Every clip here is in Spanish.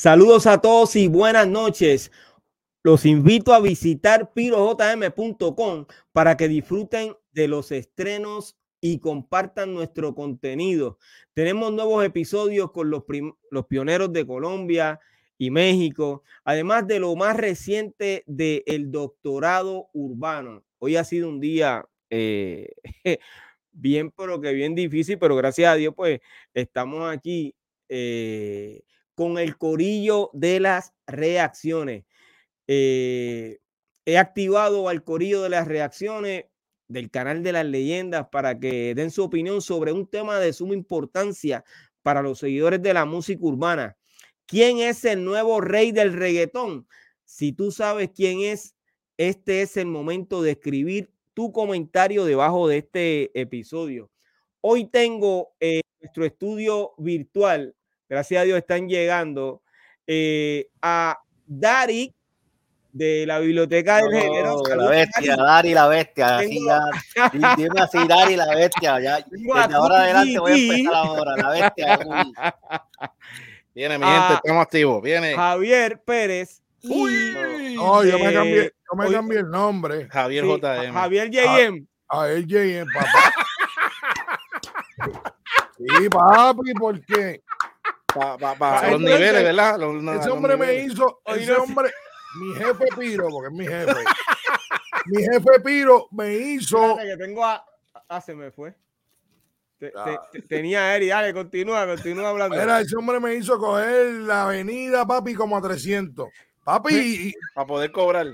Saludos a todos y buenas noches. Los invito a visitar pirojm.com para que disfruten de los estrenos y compartan nuestro contenido. Tenemos nuevos episodios con los, los pioneros de Colombia y México, además de lo más reciente del el doctorado urbano. Hoy ha sido un día eh, bien, pero que bien difícil, pero gracias a Dios, pues estamos aquí eh, con el corillo de las reacciones. Eh, he activado al corillo de las reacciones del canal de las leyendas para que den su opinión sobre un tema de suma importancia para los seguidores de la música urbana. ¿Quién es el nuevo rey del reggaetón? Si tú sabes quién es, este es el momento de escribir tu comentario debajo de este episodio. Hoy tengo eh, nuestro estudio virtual, gracias a Dios están llegando, eh, a Dari de la biblioteca del género. La bestia, Dari la bestia. Así ya, dime así, Dari la bestia. Ya, desde ahora adelante voy a empezar ahora. La bestia. Viene, mi gente, estamos activos. Viene. Javier Pérez. Uy, no, yo me cambié, yo me cambié el nombre. Javier JM. Javier JM. A, a él JM, papá. sí, papi, ¿por qué? Pa, pa, pa, los niveles, ¿verdad? Los, ese hombre me hizo, ese hombre, mi jefe Piro, porque es mi jefe. mi jefe Piro me hizo. Que tengo a, ah, se me fue. Te, te, tenía Eri, dale, continúa, continúa hablando. Era, ese hombre me hizo coger la avenida, papi, como a 300. Papi. Para poder cobrar.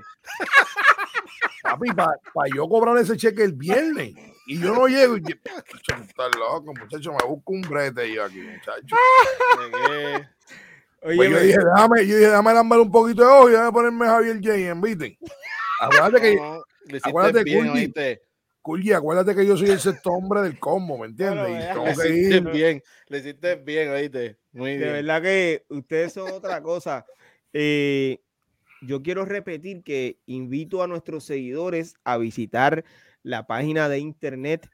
Papi, para pa yo cobrar ese cheque el viernes. Y yo no llego. Y, está loco, muchacho, me busco un brete yo aquí, muchacho. Oye, pues yo, dije, déjame, yo dije, déjame lambar un poquito de ojo y déjame ponerme Javier J. ¿viste? Acuérdate que. No, acuérdate, bien, Culli, acuérdate que yo soy el sexto hombre del combo, ¿me entiendes? le hiciste bien, le hiciste bien, oíste. Muy de bien. verdad que ustedes son otra cosa. Eh, yo quiero repetir que invito a nuestros seguidores a visitar la página de internet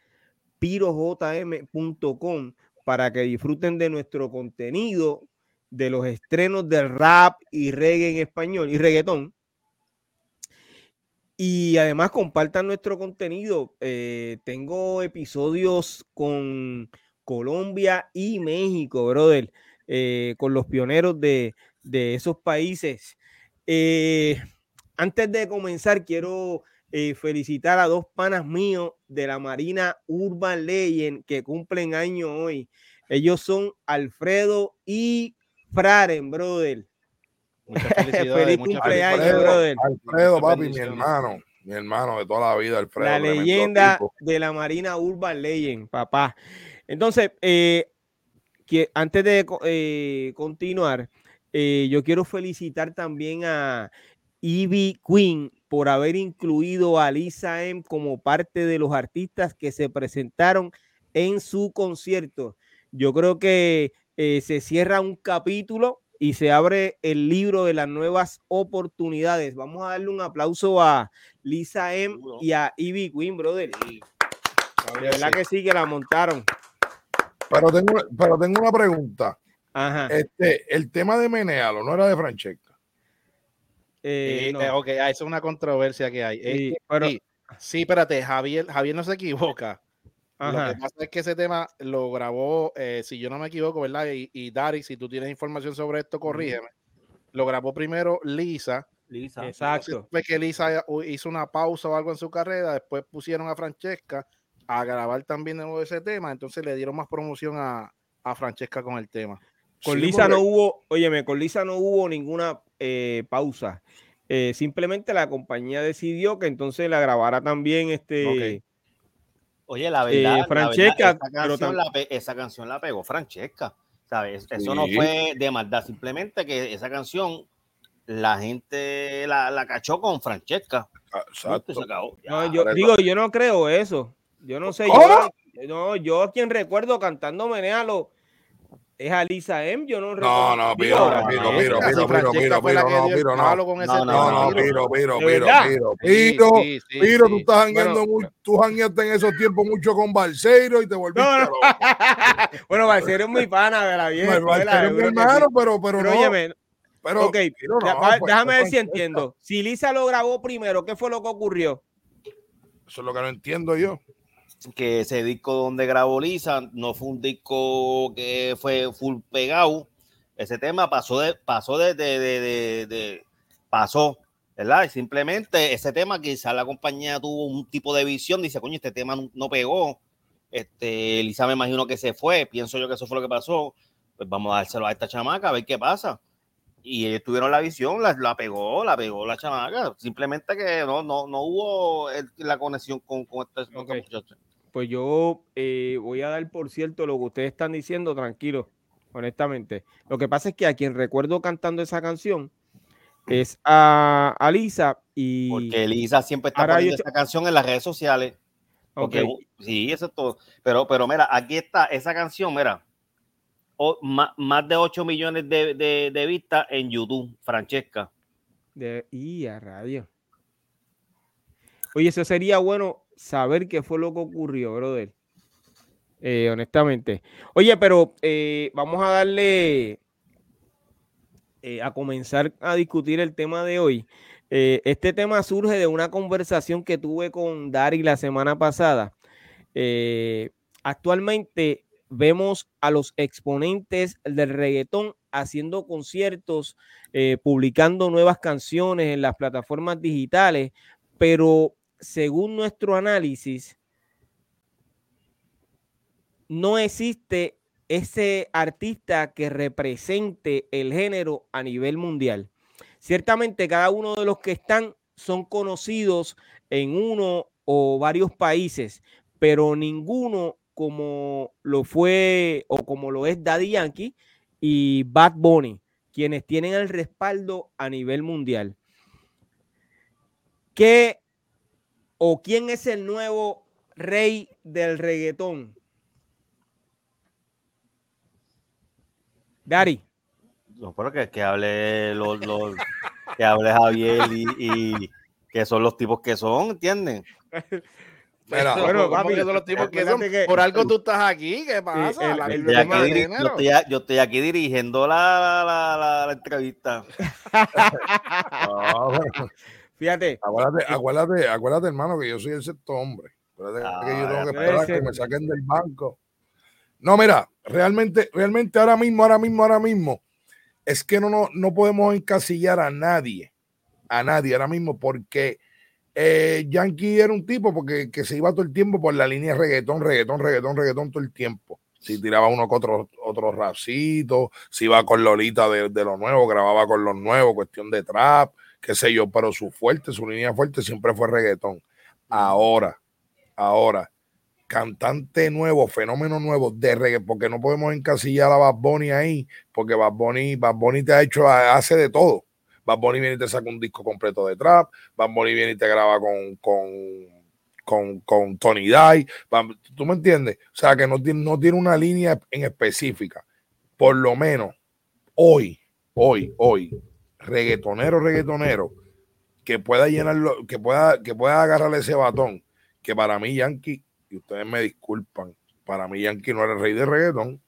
pirojm.com para que disfruten de nuestro contenido, de los estrenos de rap y reggae en español y reggaetón y además compartan nuestro contenido. Eh, tengo episodios con Colombia y México, brother, eh, con los pioneros de, esos países. Eh, antes de comenzar, quiero felicitar a dos panas míos de la Marina Urban Legend que cumplen año hoy. Ellos son Alfredo y Fraren, brother. Muchas felicidades. Feliz cumpleaños, Alfredo, brother. Alfredo, papi, mi hermano. Mi hermano de toda la vida, Alfredo. La leyenda de la Marina Urban Legend, papá. Entonces, eh, que antes de eh, continuar, eh, yo quiero felicitar también a Ivy Queen por haber incluido a Lisa M como parte de los artistas que se presentaron en su concierto. Yo creo que se cierra un capítulo y se abre el libro de las nuevas oportunidades. Vamos a darle un aplauso a Lisa M y a Ivy Queen, brother. De verdad que sí, que la montaron. Pero tengo, pero tengo una pregunta. Ajá. Este, el tema de Menealo no era de Francesca. Eh, no. Eh, ok, ah, eso es una controversia que hay. Sí, pero, sí, espérate, Javier, Javier no se equivoca. Lo que pasa es que ese tema lo grabó, eh, si yo no me equivoco, ¿verdad? Y, y, Dari, si tú tienes información sobre esto, corrígeme. Lo grabó primero Lisa. Lisa, exacto. Fue que Lisa hizo una pausa o algo en su carrera, después pusieron a Francesca a grabar también de nuevo ese tema, entonces le dieron más promoción a, a Francesca con el tema. Con Lisa no hubo, óyeme, con Lisa no hubo ninguna eh, pausa. Eh, simplemente la compañía decidió que entonces la grabara también este. Oye, la verdad, Francesca, esa, canción la pegó Francesca, ¿sabes? Eso no fue de maldad, simplemente que esa canción la gente la, cachó con Francesca. Ah, exacto. yo, digo, yo no creo eso. Yo no sé, yo, no, yo a quien recuerdo cantando Menealo es Alisa M. Yo no recuerdo. No, no, Piro, Piro, Piro, Piro, Piro, Piro, Piro, no, Piro, no. No, no, Piro, Piro, Piro, Piro, Piro, Piro, tú estás jangueando mucho, tú jangueaste en esos tiempos mucho con Balseiro y te volviste loco. Bueno, Balseiro es muy pana, de la vieja. Balseiro es mi hermano, pero, pero no. Óyeme, Pero, ok, pues, déjame ver si entiendo. Si Lisa lo grabó primero, ¿qué fue lo que ocurrió? Eso es lo que no entiendo yo. Que ese disco donde grabó Lisa no fue un disco que fue full pegado. Ese tema pasó de, pasó de, de, de, de pasó, ¿verdad? Y simplemente ese tema quizá la compañía tuvo un tipo de visión, dice, coño, este tema no, pegó. Este, Lisa me imagino que se fue, pienso yo que eso fue lo que pasó. Pues vamos a dárselo a esta chamaca a ver qué pasa y ellos tuvieron la visión, la, la, pegó, la pegó la chamaca. Simplemente que no, no, no hubo la conexión con, con este, Pues yo eh, voy a dar por cierto lo que ustedes están diciendo, tranquilo, honestamente. Lo que pasa es que a quien recuerdo cantando esa canción es a, a Lisa y... Porque Lisa siempre está poniendo esa canción en las redes sociales. Okay. sí, eso es todo. Pero, pero mira, aquí está esa canción, mira más, de 8 millones de, vistas en YouTube, Francesca. De, y a radio. Oye, eso sería bueno saber qué fue lo que ocurrió, brother. Eh, honestamente. Oye, pero eh, vamos a darle eh, a comenzar a discutir el tema de hoy. este tema surge de una conversación que tuve con Dari la semana pasada. actualmente vemos a los exponentes del reggaetón haciendo conciertos, publicando nuevas canciones en las plataformas digitales, pero según nuestro análisis, no existe ese artista que represente el género a nivel mundial. Ciertamente cada uno de los que están son conocidos en uno o varios países, pero ninguno como lo fue o como lo es Daddy Yankee y Bad Bunny, quienes tienen el respaldo a nivel mundial. ¿Qué o quién es el nuevo rey del reggaetón? Dari. No, pero que, que hable los, que hable Javier y, y, que son los tipos que son, ¿entienden? bueno, papi, son los tipos que son, por algo tú estás aquí, ¿qué pasa? yo, estoy aquí, dirigiendo la, la, la, entrevista. Fíjate. Acuérdate, acuérdate, acuérdate, hermano, que yo soy el sexto hombre. Acuérdate que yo tengo que esperar que me saquen del banco. No, mira, realmente, realmente ahora mismo, ahora mismo, ahora mismo, es que no, no, no podemos encasillar a nadie, a nadie ahora mismo, porque eh, Yankee era un tipo porque que se iba todo el tiempo por la línea reggaetón, reggaetón, reggaetón, reggaetón todo el tiempo. Si tiraba uno con otro, otro rapcito, si iba con Lolita de, de lo nuevo, grababa con los nuevos, cuestión de trap, qué sé yo, pero su fuerte, su línea fuerte siempre fue reggaetón. Ahora, ahora, cantante nuevo, fenómeno nuevo de reggaetón, porque no podemos encasillar a Bad Bunny ahí, porque Bad Bunny, Bad Bunny te ha hecho, hace de todo Bad Bunny viene y te saca un disco completo de trap, Bad Bunny viene y te graba con, con, con, Tony Dye, ¿tú me entiendes? O sea, que no tiene, no tiene una línea en específica. Por lo menos hoy, hoy, hoy, reggaetonero, reggaetonero, que pueda llenarlo, que pueda, que pueda agarrarle ese batón, que para mí Yankee, y ustedes me disculpan, para mí Yankee no era el rey de reggaetón,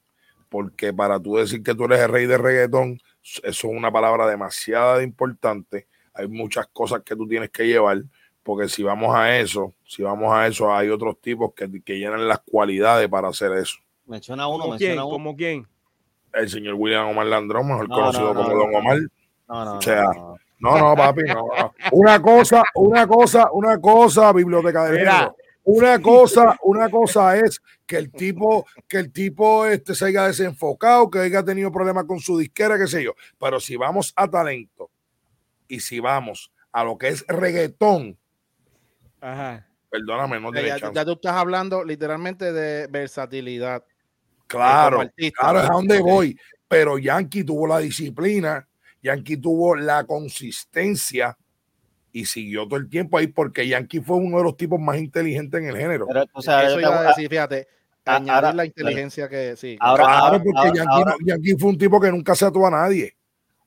porque para tú decir que tú eres el rey de reggaetón, eso es una palabra demasiado importante. Hay muchas cosas que tú tienes que llevar, porque si vamos a eso, si vamos a eso, hay otros tipos que, que llenan las cualidades para hacer eso. Menciona uno, menciona quién? ¿Cómo quién? El señor William Omar Landrón, mejor conocido como Don Omar. No, no, o sea, no, no, papi, no, Una cosa, una cosa, una cosa, biblioteca de Mira, una cosa, una cosa es que el tipo, que el tipo este, se haya desenfocado, que haya tenido problemas con su disquera, qué sé yo. Pero si vamos a talento y si vamos a lo que es reggaetón, perdóname, no ya, ya, tú estás hablando literalmente de versatilidad. Claro, claro, es a donde voy. Pero Yankee tuvo la disciplina, Yankee tuvo la consistencia y siguió todo el tiempo ahí porque Yankee fue uno de los tipos más inteligentes en el género. o sea, Eso iba a decir, fíjate, añadir la inteligencia que sí. Ahora, claro, porque Yankee, fue un tipo que nunca se ató a nadie.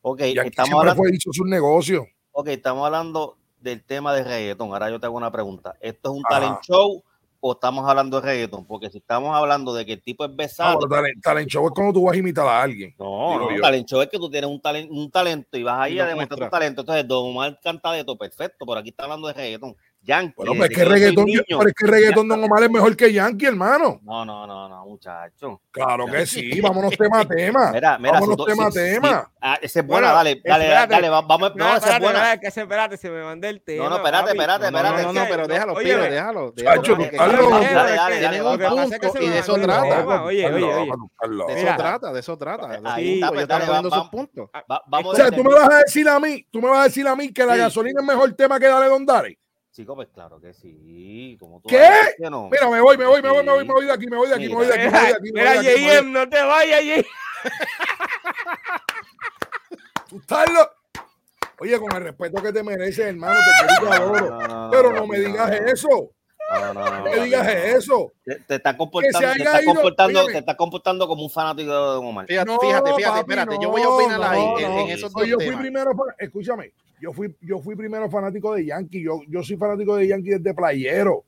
Ok, Yankee estamos siempre hablando, fue, hizo su negocio. Ok, estamos hablando del tema de reggaetón. Ahora yo te hago una pregunta. ¿Esto es un talent show o estamos hablando de reggaetón? Porque si estamos hablando de que el tipo es besado. No, talent, show es cuando tú vas a imitar a alguien. No, no, talent show es que tú tienes un, talento, un talento y vas ahí a demostrar tu talento. Entonces, Don Omar canta de todo perfecto, pero aquí está hablando de reggaetón. Yankee. Bueno, pues es que reggaetón, pero es que reggaetón Don Omar es mejor que Yankee, hermano. No, no, no, no, muchacho. Claro que sí, vámonos tema a tema. Mira, mira, vámonos tema a tema. Ah, ese es buena, dale, dale, dale, vamos. No, no esa es buena. que espérate, se me mandé el tema. No, no, espérate, espérate, espérate. No, no, pero déjalo, Pío, déjalo. Dale, dale, dale. Y de eso trata. Oye, oye, oye. De eso trata, de eso trata. Ahí está, pues dale, sus puntos. O sea, tú me vas a decir a mí, tú me vas a decir a mí que la gasolina es mejor tema que Dale Don Dale. Chico, pues claro que sí. Como tú ¿Qué? No. Mira, me voy, me voy, me voy, me voy, me voy de aquí, me voy de aquí, me voy de aquí, me voy de aquí. Mira, JM, no te vayas, JM. Tú estás lo... Oye, con el respeto que te mereces, hermano, te quiero y adoro. Pero no me digas eso. No, no, no, me digas eso. Te, te está comportando, te está comportando, te está comportando como un fanático de Don Omar. Fíjate, fíjate, fíjate, espérate, yo voy a opinar ahí en, en, esos dos Yo fui primero, escúchame, yo fui, yo fui primero fanático de Yankee. Yo, yo soy fanático de Yankee desde playero.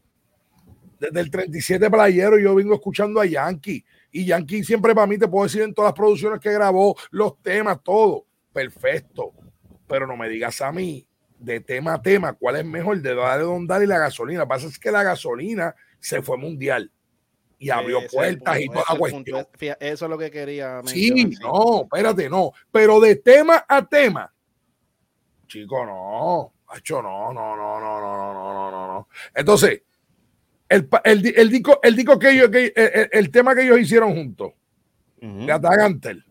Desde el 37 playero yo vengo escuchando a Yankee. Y Yankee siempre para mí, te puedo decir en todas las producciones que grabó, los temas, todo. Perfecto. Pero no me digas a mí de tema a tema cuál es mejor de darle Don Dar y la gasolina. Lo que pasa es que la gasolina se fue mundial y abrió puertas y toda la cuestión. Eso es lo que quería Sí, no, espérate, no. Pero de tema a tema, Chico, no. Hacho, no, no, no, no, no, no, no, no, no. Entonces, el, el, el, disco, el disco que ellos, que, el, el, tema que ellos hicieron juntos, uh de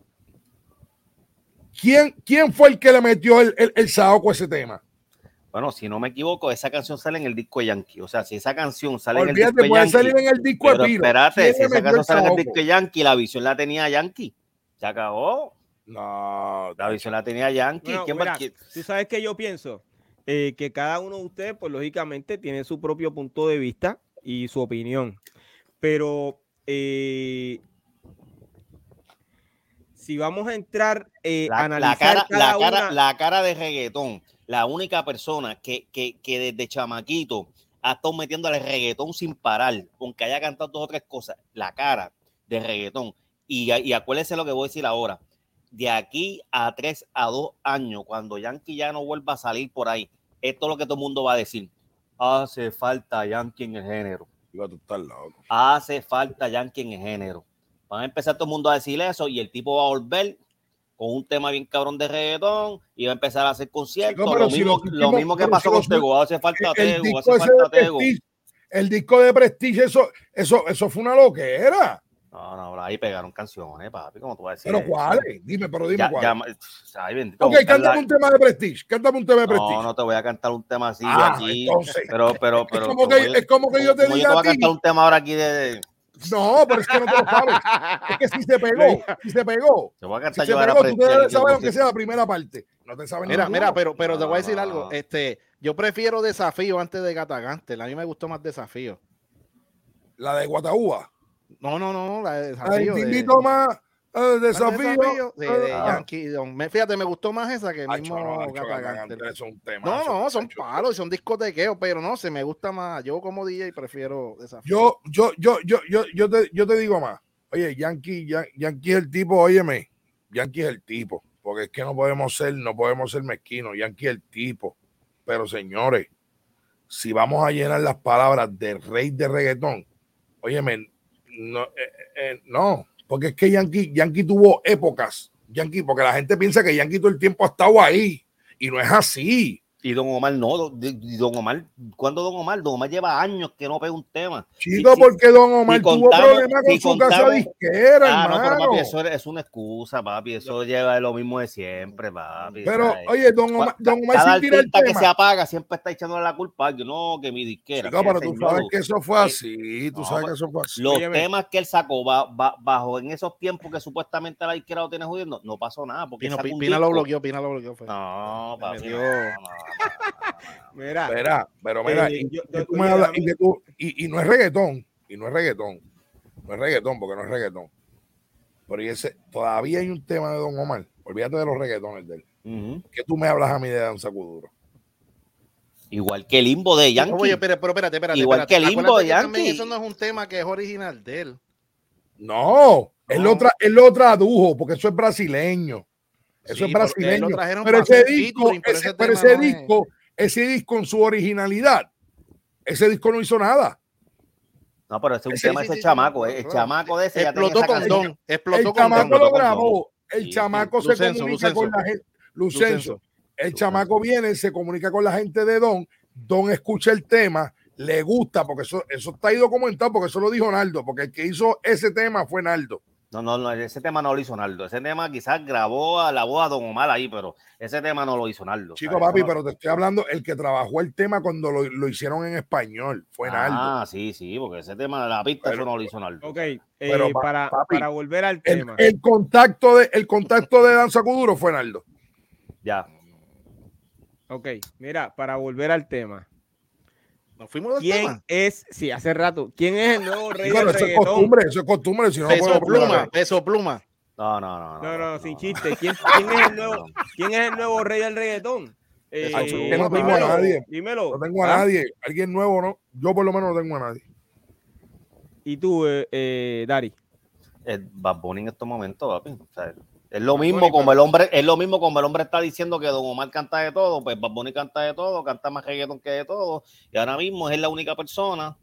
¿quién, ¿quién fue el que le metió el, el, el saoco a ese tema? Bueno, si no me equivoco, esa canción sale en el disco de Yankee. O sea, si esa canción sale en el disco de Yankee. salir en el disco de Espérate, si esa canción sale en el disco de Yankee, la visión la tenía Yankee. Se acabó. No, la visión la tenía Yankee. ¿Quién ¿Tú sabes qué yo pienso? Eh, que cada uno de ustedes, pues lógicamente, tiene su propio punto de vista y su opinión. Pero eh, si vamos a entrar eh, a analizar la, cara, la, cara, de reggaetón, la única persona que, que, que desde chamaquito ha estado metiéndole reggaetón sin parar, aunque haya cantado dos o tres cosas, la cara de reggaetón. Y, y acuérdense lo que voy a decir ahora de aquí a tres a dos años, cuando Yankee ya no vuelva a salir por ahí, esto es lo que todo el mundo va a decir. Hace falta Yankee en el género. Hace falta Yankee en el género. Van a empezar todo el mundo a decir eso y el tipo va a volver con un tema bien cabrón de reggaetón y va a empezar a hacer conciertos. lo, mismo, que pasó con Tego. Hace falta Tego, hace falta Tego. El disco de Prestige, eso, eso, eso fue una loquera. No, no, ahí pegaron canciones, papi, ¿cómo tú vas a decir? ¿Pero cuáles? Dime, pero dime cuáles. ok, cántame un tema de Prestige, cántame un tema de Prestige. No, no te voy a cantar un tema así ah, aquí. Entonces, pero, pero, pero. Es como, que, es como que yo te diga. Yo te voy a cantar un tema ahora aquí de. No, pero es que no te lo sabes. Es que si se pegó, si se pegó. Te voy a si se pegó, tú debes saber aunque sea la primera parte. No te sabes Mira, mira, pero, pero te voy a decir algo. Este, yo prefiero desafío antes de Gatagante. A mí me gustó más desafío. La de Guataúba. No, no, no, la de desafío. Te invito más. Uh, desafío, de, de ah. Yankee. Fíjate, me gustó más esa que el mismo no, no, no, son palos, son discotequeos, pero no, se me gusta más. Yo como DJ prefiero desafío. Yo, yo, yo, yo, yo, yo, te, yo te digo más. Oye, Yankee, Yankee es el tipo, óyeme, Yankee es el tipo, porque es que no podemos ser, no podemos ser mezquinos. Yankee es el tipo. Pero señores, si vamos a llenar las palabras del rey de reggaetón, óyeme, no, eh, eh, no, porque es que Yankee, Yankee tuvo épocas, Yankee, porque la gente piensa que Yankee todo el tiempo ha estado ahí y no es así. Y Don Omar no, Don Omar, ¿cuándo Don Omar? Don Omar lleva años que no pega un tema. Chico, porque Don Omar tuvo problemas con su casa disquera, ah, No, papi, eso es una excusa, papi, eso lleva lo mismo de siempre, papi. Pero, oye, Don Omar, Don Omar cada tema. que se apaga siempre está echándole la culpa, yo no, que mi disquera. Chico, pero tú sabes que eso fue así, tú sabes que eso fue así. Los temas que él sacó bajo en esos tiempos que supuestamente la disquera lo tiene jodiendo, no pasó nada. Porque Pina, lo bloqueó, Pina lo bloqueó. No, papi, no, mira, mira, pero mira, y, no es reggaetón, y no es reggaetón, no es reggaetón porque no es reggaetón. Pero ese, todavía hay un tema de Don Omar, olvídate de los reggaetones de él. que tú me hablas a mí de un sacuduro? Igual que el limbo de Yankee. Oye, pero, pero espérate, espérate. Igual que el limbo de Yankee. Eso no es un tema que es original de él. No, él, lo él lo tradujo porque eso es brasileño. Eso es brasileño. Pero ese disco, ese, pero ese disco, ese disco en su originalidad, ese disco no hizo nada. No, pero ese es un tema ese chamaco, el chamaco de ese explotó con don, explotó el chamaco lo grabó, el chamaco se comunica con la gente, Lucenzo, el chamaco viene, se comunica con la gente de Don, Don escucha el tema, le gusta, porque eso, eso está ahí documentado, porque eso lo dijo Naldo, porque el que hizo ese tema fue Naldo. No, no, no, ese tema no lo hizo Naldo. Ese tema quizás grabó a la voz a Don Omar ahí, pero ese tema no lo hizo Naldo. Chico, papi, pero te estoy hablando, el que trabajó el tema cuando lo, hicieron en español fue Naldo. Ah, sí, sí, porque ese tema de la pista eso no lo hizo Naldo. Ok, eh, para, para, volver al tema. El, contacto de, el contacto de Danza Cuduro fue Naldo. Ya. Ok, mira, para volver al tema. Nos fuimos del ¿Quién es, sí, hace rato, quién es el nuevo rey del eso es costumbre, eso es costumbre. Si no peso pluma, peso pluma. No, no, no. No, no, sin chiste. ¿Quién, quién, es el nuevo, ¿Quién es el nuevo rey del reggaetón? Eh, no tengo a nadie. Dímelo. No tengo a ¿Ah? nadie. Alguien nuevo, ¿no? Yo por lo menos no tengo a nadie. ¿Y tú, eh, eh Dari? El Bad Bunny en estos momentos, papi. O sea, es lo mismo como el hombre, es lo mismo como el hombre está diciendo que Don Omar canta de todo, pues Bad Bunny canta de todo, canta más reggaeton que de todo, y ahora mismo es la única persona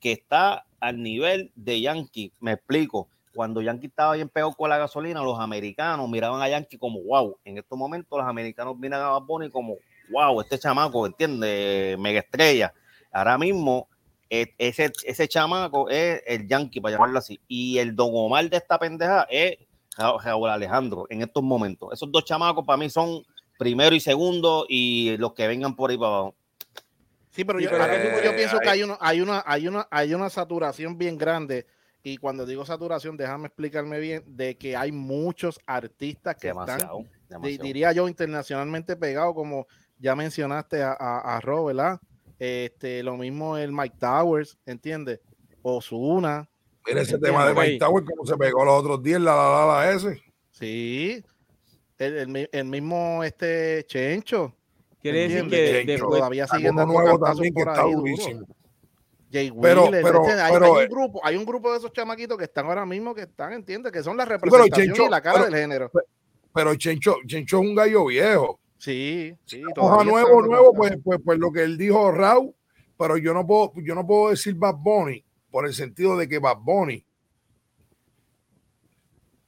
que está al nivel de Yankee. Me explico. Cuando Yankee estaba bien peor con la gasolina, los americanos miraban a Yankee como wow. En estos momentos los americanos miran a Bad Bunny como wow, este chamaco, ¿entiendes? Mega estrella. Ahora mismo e, ese, ese chamaco es el Yankee, para llamarlo así. Y el Don Omar de esta pendeja es Raúl Alejandro en estos momentos. Esos dos chamacos para mí son primero y segundo y los que vengan por ahí para abajo. Sí, pero yo, pienso que hay, una, hay, una, hay, una, hay una saturación bien grande. Y cuando digo saturación, déjame explicarme bien, de que hay muchos artistas que están, diría yo, internacionalmente pegados, como ya mencionaste a, a, Rob, ¿verdad? Este, lo mismo el Mike Towers, ¿entiendes? Osuna, Mira ese tema de Mike Tower, como se pegó los otros días, la la la, ese. Sí. El, el, mismo este Chencho. Quiere decir que todavía siguen dando nuevo también que está durísimo. Jay pero, pero, hay, pero, hay, un grupo, hay un grupo de esos chamaquitos que están ahora mismo que están, ¿entiendes? Que son la representación y la cara del género. Pero Chencho, Chencho es un gallo viejo. Sí, sí. Hoja nuevo, nuevo, pues, pues, pues lo que él dijo Raúl, pero yo no puedo, yo no puedo decir Bad Bunny por el sentido de que Bad Bunny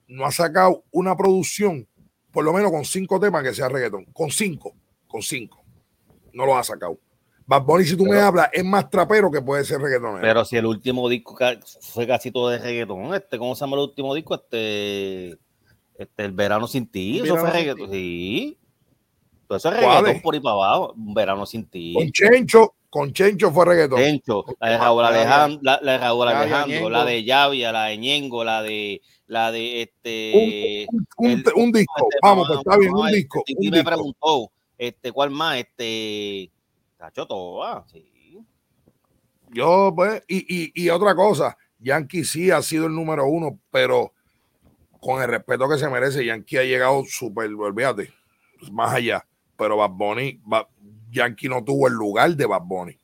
no ha sacado una producción, por lo menos con cinco temas que sea reggaetón, con cinco, con cinco, no lo ha sacado. Bad Bunny, si tú me hablas, es más trapero que puede ser reggaetón. Pero si el último disco fue casi todo de reggaetón, este, ¿cómo se llama el último disco? Este, este El Verano Sin Ti, eso fue reggaetón, sí. Todo eso es reggaetón por ahí para abajo, Un Verano Sin Ti. Con Chencho, con Chencho fue reggaetón. Chencho, la de Raúl Alejandro, la, de Raúl Alejandro, la de Llavia, la de Ñengo, la de la de este un, disco, vamos, pues está bien, un disco. Y me preguntó, este, ¿cuál más? Este, Cacho Toba, sí. Yo, pues, y, y, y otra cosa, Yankee sí ha sido el número uno, pero con el respeto que se merece, Yankee ha llegado súper, olvídate, más allá. Pero Bad Bunny, Yankee no tuvo el lugar de Bad Bunny.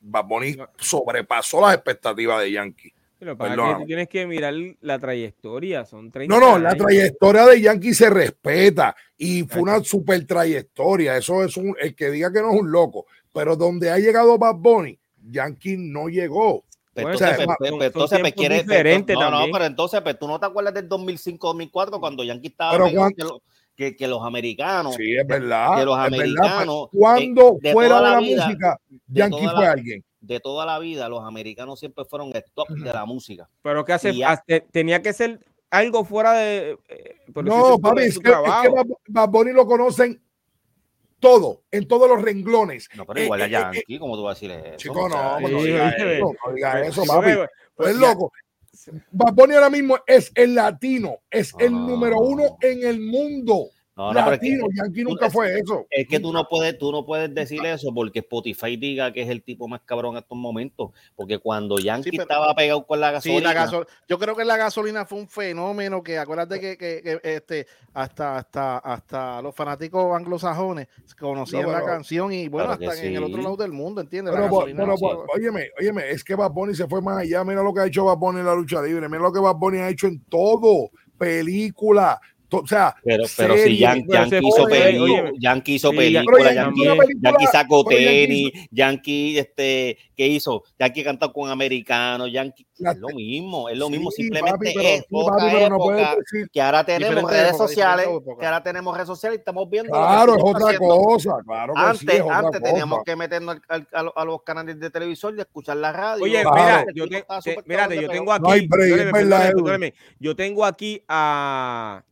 Bad Bunny sobrepasó las expectativas de Yankee. Pero para que tú tienes que mirar la trayectoria, son 30 No, no, la trayectoria de Yankee se respeta y fue una super trayectoria. Eso es un, el que diga que no es un loco, pero donde ha llegado Bad Bunny, Yankee no llegó. Pero entonces, entonces me quiere diferente no, no, pero entonces, pero tú no te acuerdas del 2005-2004 cuando Yankee estaba que, que, los americanos. Sí, es verdad. Que los americanos. Cuando fuera de la, música, Yankee fue alguien. De toda la vida, los americanos siempre fueron el top de la música. Pero que hace, tenía que ser algo fuera de. Eh, no, papi, es que, Bad Bunny lo conocen todo, en todos los renglones. No, pero igual eh, allá, eh, aquí, como tú vas a decir eso? Chico, no, no, diga eso, no diga eso, papi. Pues es loco. Bad Bunny ahora mismo es el latino, es el número uno en el mundo. No, no, Latino, Yankee nunca fue eso. Es que tú no puedes, tú no puedes decir eso porque Spotify diga que es el tipo más cabrón en estos momentos. Porque cuando Yankee estaba pegado con la gasolina. Sí, yo creo que la gasolina fue un fenómeno que acuérdate que, que, este hasta, hasta, hasta los fanáticos anglosajones conocían la canción y bueno, hasta en el otro lado del mundo, ¿entiendes? Pero, pero, óyeme, óyeme, es que Bad Bunny se fue más allá. Mira lo que ha hecho Bad Bunny en la lucha libre. Mira lo que Bad Bunny ha hecho en todo película, o sea, pero, pero si Yankee, hizo, película, Yankee hizo película, Yankee, sacó tenis, Yankee, este, ¿qué hizo? Yankee cantó con americanos, Yankee, es lo mismo, es lo mismo, simplemente es otra época que ahora tenemos redes sociales, que ahora tenemos redes sociales y estamos viendo. Claro, es otra cosa, claro. antes, antes teníamos que meternos a, los canales de televisor y escuchar la radio. Oye, mira, yo, yo tengo aquí, yo tengo aquí a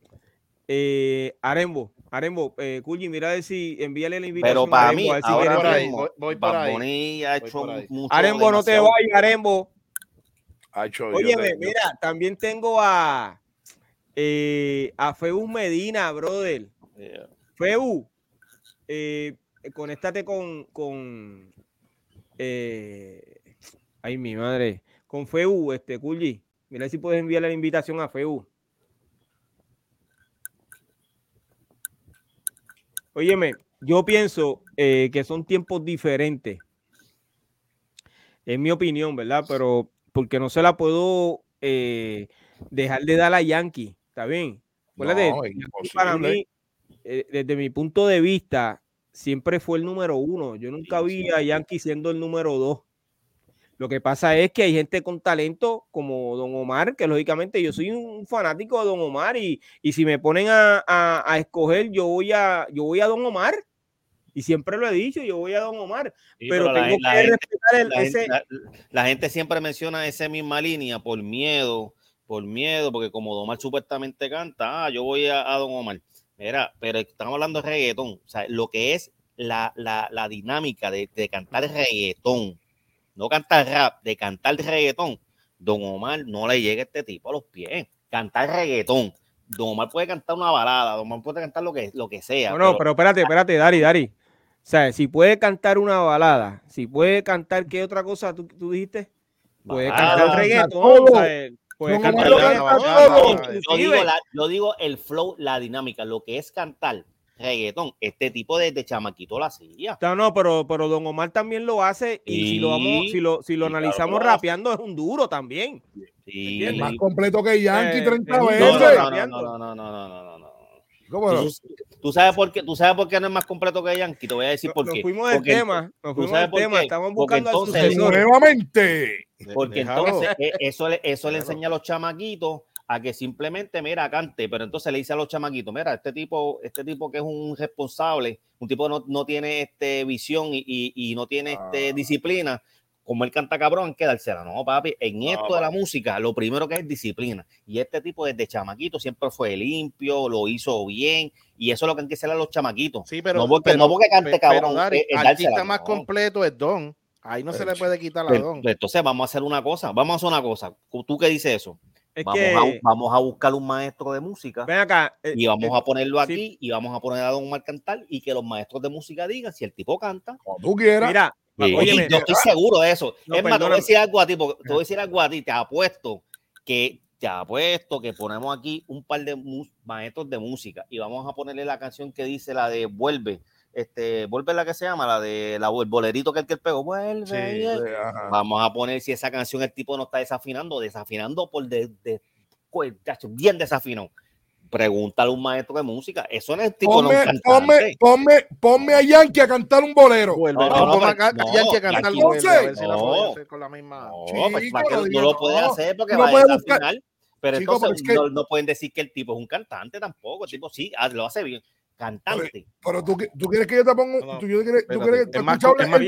eh, Arembo, Arembo, eh, mira a ver si envíale la invitación. Pero para mí, ahora por ahí, voy, por ahí. Ha hecho Arembo, no te vayas, Arembo. Oye, mira, también tengo a eh, a Feu Medina, brother. Feu, eh, conéctate con, con eh, ay, mi madre, con Feu, este, Culli. Mira si puedes enviarle la invitación a Feu. Óyeme, yo pienso eh, que son tiempos diferentes. Es mi opinión, ¿verdad? Pero porque no se la puedo eh, dejar de dar a Yankee, ¿está bien? para mí, eh, desde mi punto de vista, siempre fue el número uno. Yo nunca vi a Yankee siendo el número dos. Lo que pasa es que hay gente con talento como Don Omar, que lógicamente yo soy un fanático de Don Omar y, si me ponen a, escoger, yo voy a, yo voy a Don Omar. Y siempre lo he dicho, yo voy a Don Omar. pero, tengo que respetar el, ese... la, gente siempre menciona esa misma línea por miedo, por miedo, porque como Don Omar supuestamente canta, ah, yo voy a, Don Omar. Mira, pero estamos hablando de reggaetón. O sea, lo que es la, dinámica de, de cantar reggaetón no cantar rap, de cantar reggaetón, Don Omar no le llega a este tipo a los pies. Cantar reggaetón. Don Omar puede cantar una balada, Don Omar puede cantar lo que, lo que sea. No, no, pero, espérate, espérate, Dari, Dari. O sea, si puede cantar una balada, si puede cantar, ¿qué otra cosa tú, dijiste? Puede cantar reggaetón. puede cantar yo, digo yo digo el flow, la dinámica, lo que es cantar reggaetón. Este tipo de, chamaquito la hacía. No, no, pero, pero Don Omar también lo hace y, si lo vamos, si lo, si lo analizamos rapeando es un duro también. Es más completo que Yankee 30 eh, veces. No, no, no, no, no, no, no. ¿Cómo ¿Tú, sabes por qué, ¿Tú sabes por qué no es más completo que Yankee? Te voy a decir por qué. Nos fuimos del tema. Nos fuimos del tema. Estamos buscando entonces, Nuevamente. Porque entonces eso, eso le enseña a los chamaquitos a que simplemente, mira, cante, pero entonces le dice a los chamaquitos, mira, este tipo, este tipo que es un responsable, un tipo no, no tiene este visión y, y, no tiene este ah. disciplina, como él canta cabrón, quedársela. No, papi, en esto de la música, lo primero que es disciplina. Y este tipo desde chamaquito siempre fue limpio, lo hizo bien, y eso es lo que hay que hacer a los chamaquitos. Sí, pero no porque, no porque cante cabrón. el artista más completo es Don. Ahí no se le puede quitar la Don. Entonces vamos a hacer una cosa, vamos a hacer una cosa. ¿Tú qué dices eso? Vamos, a, vamos, a, buscar un maestro de música acá, eh, y vamos eh, a ponerlo aquí y vamos a poner a Don Omar cantar y que los maestros de música digan si el tipo canta. Como tú quieras. Mira, yo estoy seguro de eso. es más, te voy a decir algo a ti, te voy a decir algo a ti, te apuesto que te apuesto que ponemos aquí un par de maestros de música y vamos a ponerle la canción que dice la de Vuelve este, vuelve la que se llama, la de la, el bolerito que el que el pegó, vuelve. Vamos a poner si esa canción el tipo no está desafinando, desafinando por de, de, pues, bien desafinado. Pregúntale a un maestro de música. Eso no es tipo ponme, no ponme, ponme, ponme, a Yankee a cantar un bolero. No, no, no, a Yankee a cantar un bolero. A ver si la puede hacer con la misma. No, pues, no lo puede hacer porque va a desafinar. Pero entonces no, no, pueden decir que el tipo es un cantante tampoco. El tipo sí, ah, lo hace bien cantante. Pero, tú, tú, quieres que yo te ponga. tú, quieres, tú quieres, es más, es más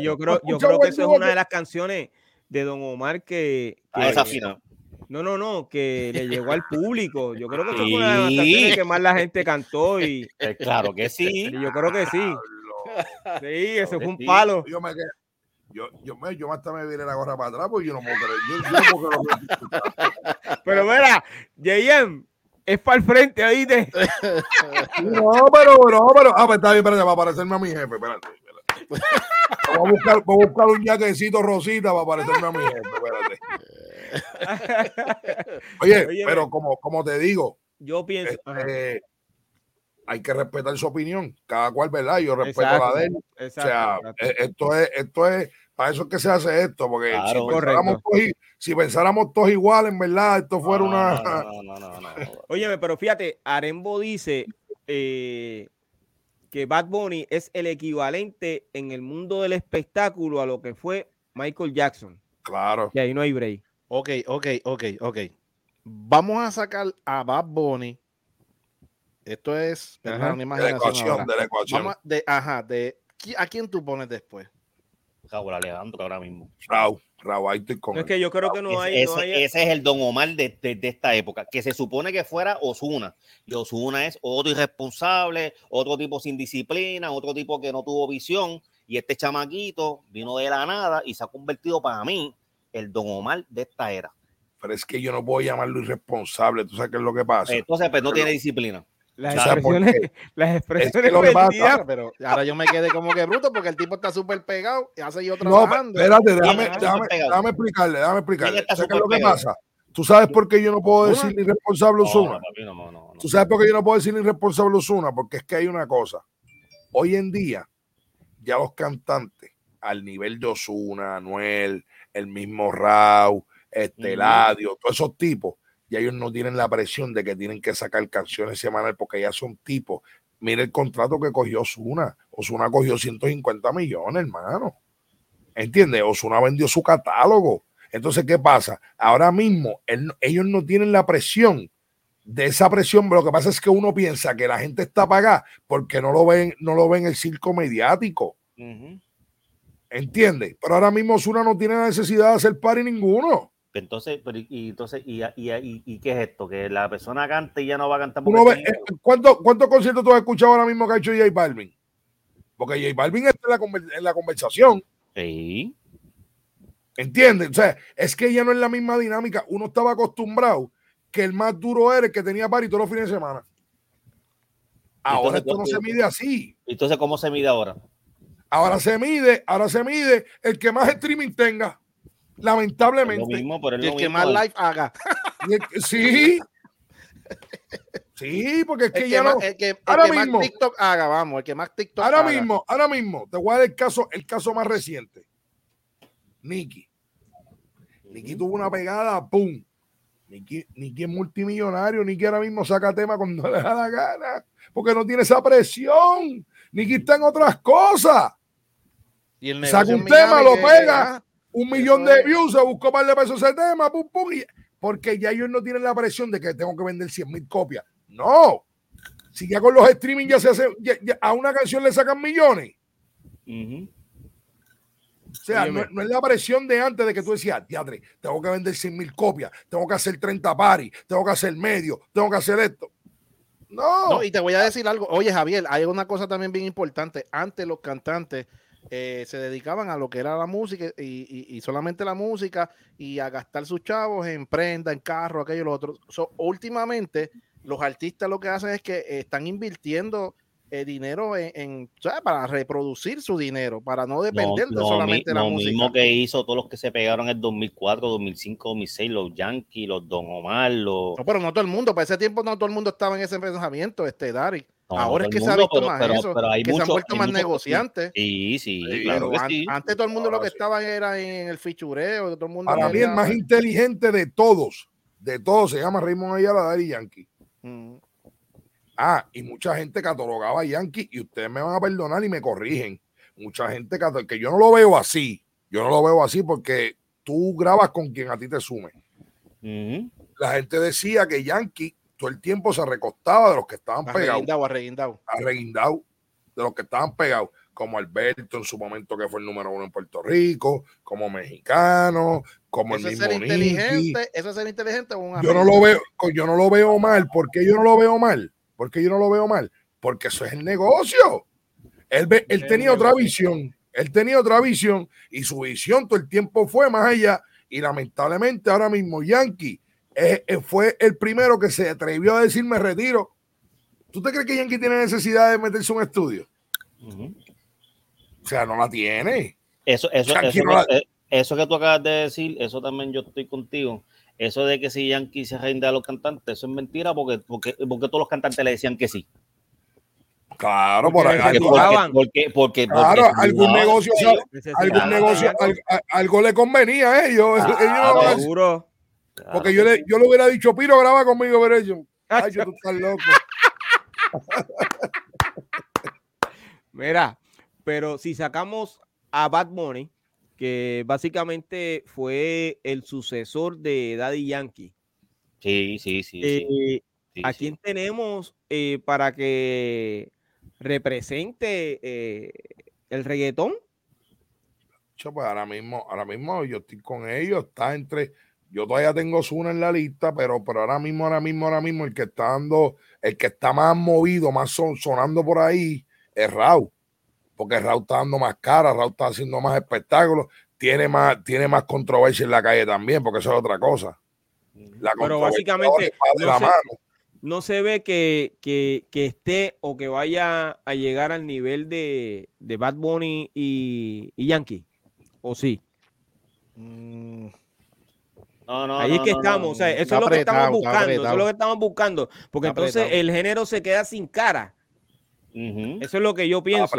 yo creo, yo creo que esa es una de las canciones de Don Omar que. que esa No, no, no, que le llegó al público. Yo creo que esa fue una de las canciones que más la gente cantó. y eh, Claro que sí. yo creo que sí. Sí, ese fue un palo. Yo me yo, yo, me, yo hasta me viré la gorra para atrás porque yo no puedo creer. Yo, yo no puedo Pero mira, JM, es para el frente, ahí de. no, pero, no, pero. Ah, pues está bien, espérate, para parecerme a mi jefe, espérate. espérate. Voy a buscar, voy a buscar un jaquecito rosita para parecerme a mi jefe, espérate. Oye, pero como, como te digo, yo pienso. Este, hay que respetar su opinión, cada cual, ¿verdad? Yo respeto la de él. o sea, e, esto es, esto es, para eso es que se hace esto, porque si, pensáramos todos, si, pensáramos todos, igual, en verdad, esto fuera una. No, no, no, Óyeme, pero fíjate, Arembo dice eh, que Bad Bunny es el equivalente en el mundo del espectáculo a lo que fue Michael Jackson. Claro. Y ahí no hay break. Ok, ok, ok, ok. Vamos a sacar a Bad Bunny esto es una imaginación. De la ecuación, de ajá, de, ¿a quién tú pones después? Raúl Alejandro ahora mismo. Raúl, Raúl, ahí estoy con Es que yo creo que no hay, ese, es el Don Omar de, de, esta época, que se supone que fuera Osuna. Y Osuna es otro irresponsable, otro tipo sin disciplina, otro tipo que no tuvo visión. Y este chamaquito vino de la nada y se ha convertido para mí el Don Omar de esta era. Pero es que yo no puedo llamarlo irresponsable. ¿Tú sabes qué es lo que pasa? Entonces, pues no tiene disciplina. Las expresiones, las expresiones pero ahora yo me quedé como que bruto porque el tipo está súper pegado y hace yo trabajando. No, espérate, déjame, déjame, déjame, explicarle, déjame explicarle. ¿Sabes qué es lo que pasa? ¿Tú sabes por qué yo no puedo decir ni responsable Osuna? ¿Tú sabes por qué yo no puedo decir ni responsable Osuna? Porque es que hay una cosa. Hoy en día, ya los cantantes, al nivel de Osuna, Anuel, el mismo Rau, Esteladio, todos esos tipos, y ellos no tienen la presión de que tienen que sacar canciones semanales porque ya son tipos. Mira el contrato que cogió Osuna. Osuna cogió 150 millones, hermano. ¿Entiendes? Osuna vendió su catálogo. Entonces, ¿qué pasa? Ahora mismo ellos no tienen la presión de esa presión, lo que pasa es que uno piensa que la gente está pagada porque no lo ven, no lo ven el circo mediático. ¿Entiendes? Pero ahora mismo Osuna no tiene la necesidad de hacer party ninguno. Entonces, pero, y, entonces y, y, y, qué es esto? Que la persona cante y ya no va a cantar. Porque eh, ¿Cuántos cuánto conciertos tú has escuchado ahora mismo que ha hecho J Balvin? Porque J Balvin está en la, conversación. Sí. ¿Entiendes? O sea, es que ya no es la misma dinámica. Uno estaba acostumbrado que el más duro era el que tenía party todos los fines de semana. Ahora esto no se mide así. Entonces, ¿cómo se mide ahora? Ahora se mide, ahora se mide el que más streaming tenga. Lamentablemente. el que más live haga. sí. Sí, porque es que ya no. el que, ahora mismo, más TikTok haga, vamos, el que más TikTok Ahora mismo, ahora mismo, te voy a dar el caso, el caso más reciente. Nicky. Nicky tuvo una pegada, ¡pum! Nicky, Nicky es multimillonario, Nicky ahora mismo saca tema cuando le da la gana, porque no tiene esa presión. Nicky está en otras cosas. Y el saca un tema, lo pega, un millón de views, se buscó más de pesos ese tema, pum, pum, porque ya ellos no tienen la presión de que tengo que vender 100 mil copias. No. Si ya con los streaming ya se hace, a una canción le sacan millones. O sea, no, es la presión de antes de que tú decías, teatro, tengo que vender 100 mil copias, tengo que hacer 30 paris, tengo que hacer medio, tengo que hacer esto. No. no. Y te voy a decir algo. Oye, Javier, hay una cosa también bien importante. Antes los cantantes eh, se dedicaban a lo que era la música y, solamente la música y a gastar sus chavos en prenda, en carro, aquello y lo otro. últimamente, los artistas lo que hacen es que están invirtiendo eh, dinero en, para reproducir su dinero, para no depender de solamente la música. Lo mismo que hizo todos los que se pegaron en el 2004, 2005, 2006, los Yankees, los Don Omar, los... No, pero no todo el mundo, para ese tiempo no todo el mundo estaba en ese pensamiento, este Dari. Ahora es que se ha visto más eso, hay que se han vuelto más negociantes. Sí, sí, claro Antes todo el mundo lo que estaba era en el fichureo. Todo el mundo Para mí el más inteligente de todos, de todos, se llama Raymond Ayala Dari Yankee. Mm. Ah, y mucha gente catalogaba a Yankee, y ustedes me van a perdonar y me corrigen. Mucha gente que yo no lo veo así. Yo no lo veo así porque tú grabas con quien a ti te sume. La gente decía que Yankee todo el tiempo se recostaba de los que estaban pegados. A reguindado. de los que estaban pegados, como Alberto en su momento que fue el número uno en Puerto Rico, como mexicano, como el mismo inteligente, Eso es ser inteligente. yo no lo veo, yo no lo veo mal. ¿Por qué yo no lo veo mal? ¿Por qué yo no lo veo mal? Porque eso es el negocio. Él, él tenía otra visión. Él tenía otra visión y su visión todo el tiempo fue más allá. Y lamentablemente ahora mismo Yankee fue el primero que se atrevió a decir me retiro. ¿Tú te crees que Yankee tiene necesidad de meterse en un estudio? O sea, no la tiene. Eso, eso, eso, eso, que tú acabas de decir, eso también yo estoy contigo. Eso de que si Yankee se rinde a los cantantes, eso es mentira porque, porque, porque todos los cantantes le decían que sí. Claro, por ahí. Porque, porque, claro, algún negocio, algún negocio, algo, le convenía a ellos. seguro. Porque yo le, yo le hubiera dicho, Piro, graba conmigo, pero ellos, ay, tú estás loco. Mira, pero si sacamos a Bad Money, que básicamente fue el sucesor de Daddy Yankee. Sí, sí, sí. Eh, ¿A quién tenemos eh, para que represente eh, el reggaetón? pues ahora mismo, ahora mismo yo estoy con ellos, está entre, yo todavía tengo Zuna en la lista, pero, pero ahora mismo, ahora mismo, ahora mismo, el que está dando, el que está más movido, más sonando por ahí, es Raúl. Porque Raúl está dando más cara, Raúl está haciendo más espectáculos, tiene más, tiene más controversia en la calle también, porque eso es otra cosa. pero básicamente no se, ve que, que, esté o que vaya a llegar al nivel de, de Bad Bunny y, Yankee. ¿O sí? Mm. No, no, Ahí es que estamos, o sea, eso es lo que estamos buscando, eso es lo que estamos buscando, porque entonces el género se queda sin cara. Eso es lo que yo pienso.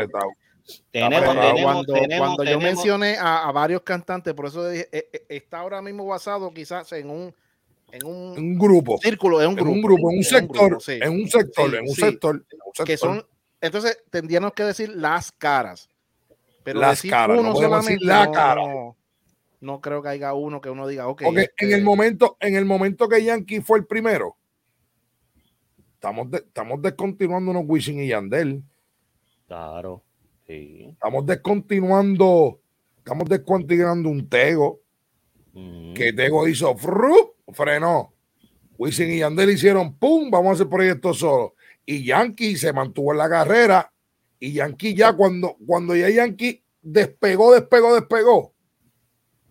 cuando, yo mencioné a, varios cantantes, por eso dije, eh, eh, está ahora mismo basado quizás en un en un, grupo, círculo, en un grupo, en un, grupo, en un sector, en un sector, en un sector, que son, entonces tendríamos que decir las caras, pero las caras, uno no solamente, la cara. No, creo que haya uno que uno diga, ok. Porque en el este momento, en el momento que Yankee fue el primero, estamos, estamos descontinuando unos Wishing y Yandel. Claro, sí. Estamos descontinuando, estamos descontinuando un Tego. Que Tego hizo frenó. Wisin y Yandel hicieron pum, vamos a hacer proyecto solo. Y Yankee se mantuvo en la carrera. Y Yankee ya cuando, cuando ya Yankee despegó, despegó, despegó.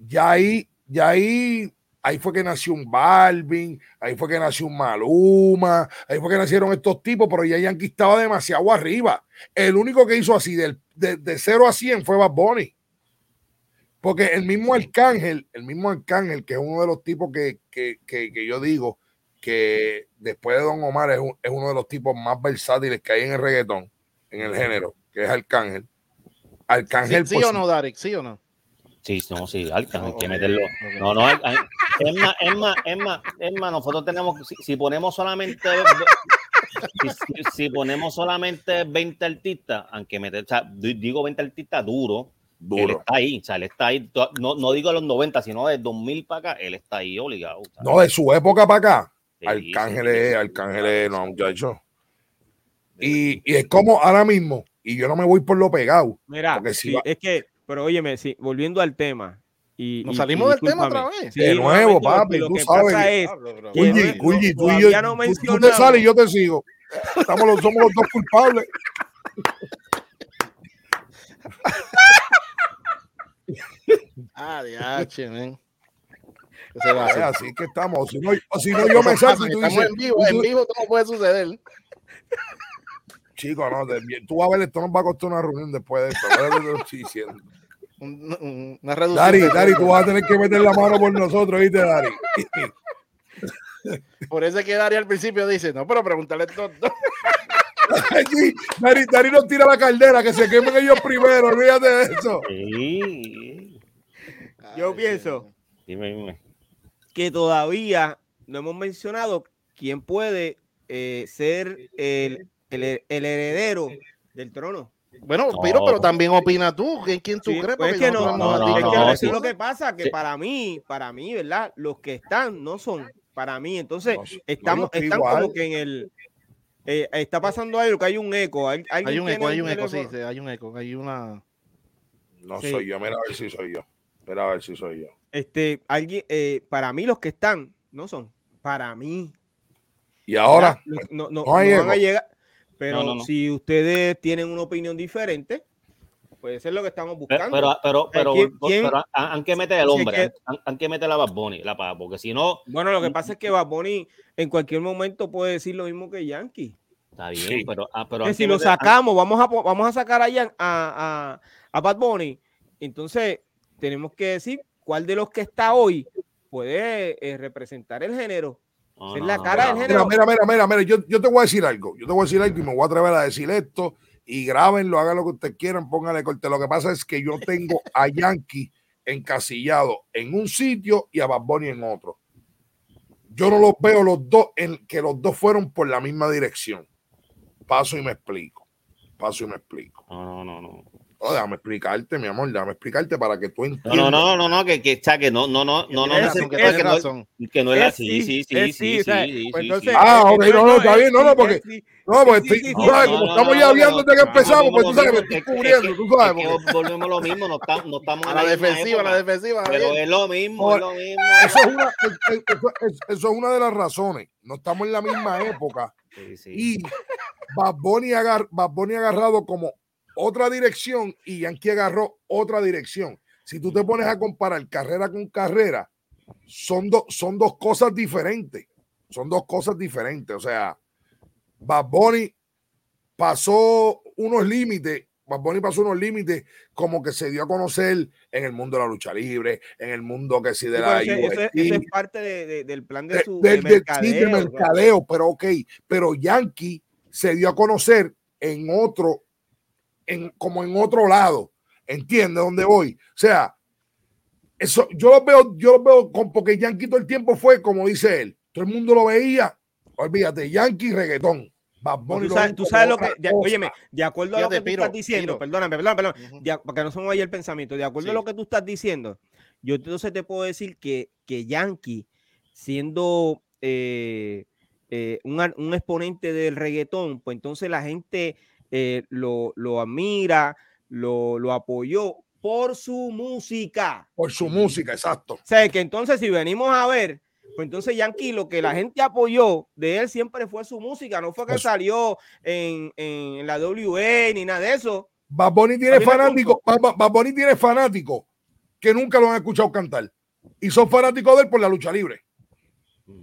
Ya ahí, ya ahí Ahí fue que nació un Balvin, ahí fue que nació un Maluma, ahí fue que nacieron estos tipos, pero ya Yankee estaba demasiado arriba. El único que hizo así de, de 0 a 100 fue Bad Bunny. Porque el mismo Arcángel, el mismo Arcángel, que es uno de los tipos que, yo digo que después de Don Omar es, uno de los tipos más versátiles que hay en el reggaetón, en el género, que es Arcángel. Arcángel. ¿Sí, o no, Darek? ¿Sí o no? Sí, no, sí, hay que meterlo. No, no, es más, es más, es más, es más, nosotros tenemos, si, ponemos solamente, si, ponemos solamente 20 artistas, aunque meter, o sea, digo 20 artistas duro, duro. Él está ahí, o sea, él está ahí, no, no digo de los 90, sino de 2000 para acá, él está ahí obligado. No, de su época para acá, Arcángeles, Arcángeles, no, muchacho. Y, y es como ahora mismo, y yo no me voy por lo pegado. Mira, si es que pero óyeme, sí, volviendo al tema. Y, Nos salimos del tema otra vez. de nuevo, papi, lo, tú que sabes. Pasa es que Culli, tú y yo, no tú, te sales y yo te sigo. Estamos los, somos los dos culpables. ah, diache, men. Así que estamos. Si no, si no yo me salgo y tú dices. En vivo, en vivo todo puede suceder. Chico, no, tú vas a ver, esto nos va a costar una reunión después de esto. lo estoy diciendo. Una reducción. Dari, Dari, tú vas a tener que meter la mano por nosotros, ¿viste, Dari? Por eso es que Dari al principio dice, no, pero pregúntale todo. sí, Dari, Dari nos tira la caldera, que se quemen ellos primero, olvídate de eso. Sí. Yo pienso que todavía no hemos mencionado quién puede eh, ser el el, heredero del trono. Bueno, pero, pero también opina tú. ¿Quién tú crees? Pues es que no, no, es que lo que pasa, que para mí, para mí, ¿verdad? Los que están no son para mí. Entonces, estamos, están como que en el. Eh, está pasando algo, que hay un eco. Hay, un eco, hay un eco, sí, hay un eco, hay una. No soy yo, mira a ver si soy yo. Mira a ver si soy yo. Este, alguien, eh, para mí, los que están no son. Para mí. Y ahora, no, no, no, van a llegar. Pero si ustedes tienen una opinión diferente, Puede ser lo que estamos buscando. Pero, pero, pero, pero, han que meter el hombre, han, que meter a Bad Bunny, la porque si no. Bueno, lo que pasa es que Bad Bunny en cualquier momento puede decir lo mismo que Yankee. Está bien, pero, ah, pero si lo sacamos, vamos a, vamos a sacar a, a, a, a Bad Bunny. Entonces, tenemos que decir cuál de los que está hoy puede eh, representar el género. Es la cara del género. Mira, mira, mira, mira, yo, yo te voy a decir algo. Yo te voy a decir algo y me voy a atrever a decir esto y grábenlo, hagan lo que ustedes quieran, pónganle corte. Lo que pasa es que yo tengo a Yankee encasillado en un sitio y a Bad Bunny en otro. Yo no los veo los dos, en que los dos fueron por la misma dirección. Paso y me explico. Paso y me explico. No, no, no. No, déjame explicarte, mi amor, déjame explicarte para que tú entiendas. No, no, no, no, que, que, que no, no, no, no, no, que, no, que no es así, sí, sí, sí, sí, Ah, ok, no, no, está bien, no, no, porque, no, porque estamos ya viendo desde que empezamos, pues tú sabes, me estoy cubriendo, tú sabes. Volvemos lo mismo, no estamos a la defensiva, a la defensiva. Pero es lo mismo, es lo mismo. Eso es una de las razones, no estamos en la misma época. Y Bad Bunny agarrado como otra dirección y Yankee agarró otra dirección. Si tú te pones a comparar carrera con carrera, son, son dos cosas diferentes. Son dos cosas diferentes. O sea, Bad Bunny pasó unos límites. Bad Bunny pasó unos límites como que se dio a conocer en el mundo de la lucha libre, en el mundo que sí de la eso, es parte del plan de su mercadeo, mercadeo, pero ok, pero Yankee se dio a conocer en otro en, como en otro lado. ¿Entiendes dónde voy? O sea, eso yo lo veo, yo lo veo con, porque Yankee todo el tiempo fue como dice él. Todo el mundo lo veía. Olvídate, Yankee reggaetón. tú, sabes, lo que, de, de acuerdo a lo que tú estás diciendo, perdóname, perdóname, perdóname, porque no se me vaya el pensamiento, de acuerdo a lo que tú estás diciendo, yo entonces te puedo decir que, que Yankee, siendo eh, eh, un, un, exponente del reggaetón, pues entonces la gente eh, lo, lo, admira, lo, lo, apoyó por su música. Por su música, exacto. O sea, que entonces si venimos a ver, pues entonces Yankee lo que la gente apoyó de él siempre fue su música, no fue que salió en, en, la WE ni nada de eso. Bad tiene fanáticos, Bad tiene fanáticos que nunca lo han escuchado cantar y son fanáticos de él por la lucha libre.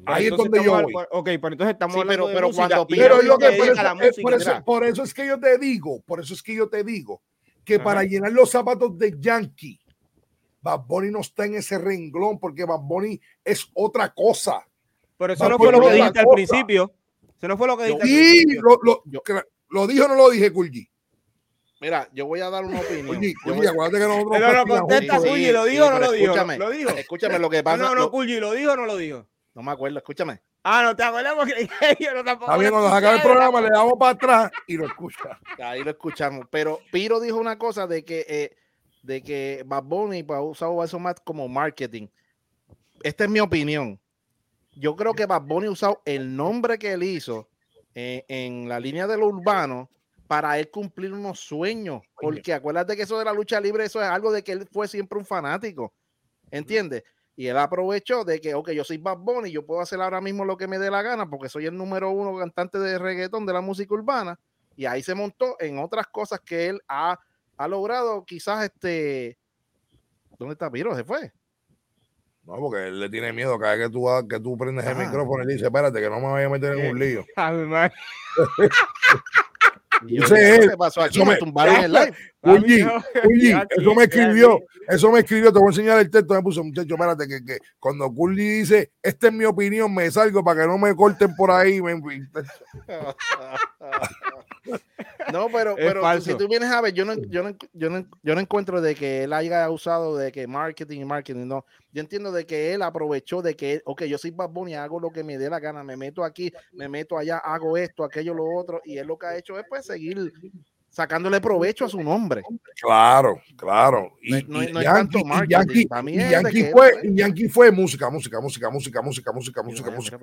Ahí es donde yo voy. Ok, pero entonces estamos hablando pero, pero cuando pero yo que por, eso, por, eso, es que yo te digo, por eso es que yo te digo que para llenar los zapatos de Yankee, Bad Bunny no está en ese renglón porque Bad Bunny es otra cosa. Pero eso no fue lo que dijiste al principio. Eso no fue lo que dijiste. Sí, lo, lo, lo, dijo o no lo dije, Kulji. Mira, yo voy a dar una opinión. Kulji, acuérdate que nosotros. Pero no contesta, Kulji, ¿lo dijo o no lo dijo? Escúchame, lo dijo. Escúchame lo que pasa. No, no, Kulji, ¿lo dijo o no lo dijo? No me acuerdo, escúchame. Ah, no te acuerdas porque yo no tampoco. Está bien, cuando se acabe el programa le damos para atrás y lo escucha. Ahí lo escuchamos. Pero Piro dijo una cosa de que, eh, de que Bad Bunny ha usado eso más como marketing. Esta es mi opinión. Yo creo que Bad Bunny ha usado el nombre que él hizo eh, en la línea de lo urbano para él cumplir unos sueños. Porque acuérdate que eso de la lucha libre, eso es algo de que él fue siempre un fanático. ¿Entiendes? Y él aprovechó de que, ok, yo soy Bad Bunny, yo puedo hacer ahora mismo lo que me dé la gana porque soy el número uno cantante de reggaetón de la música urbana. Y ahí se montó en otras cosas que él ha, ha logrado, quizás este... ¿Dónde está Piro? ¿Se fue? No, porque él le tiene miedo cada vez que tú, que tú prendes el micrófono y dice, espérate, que no me vaya a meter en un lío. sé ¿Qué pasó aquí? Me tumbaron el live. Uy, uy, eso me escribió, eso me escribió, te voy a enseñar el texto, me puso, muchacho, espérate, que, que cuando Curly dice, esta es mi opinión, me salgo para que no me corten por ahí. Me... no, pero, pero si tú vienes a ver, yo no, yo, no, yo, no, yo no encuentro de que él haya usado de que marketing y marketing, no. Yo entiendo de que él aprovechó de que, ok, yo soy Bad Bunny, hago lo que me dé la gana, me meto aquí, me meto allá, hago esto, aquello, lo otro, y él lo que ha hecho es pues seguir sacándole provecho a su nombre. Claro, claro. Y, no, y, Yankee, Yankee, Yankee fue, Yankee fue música, música, música, música, música, música, música, música.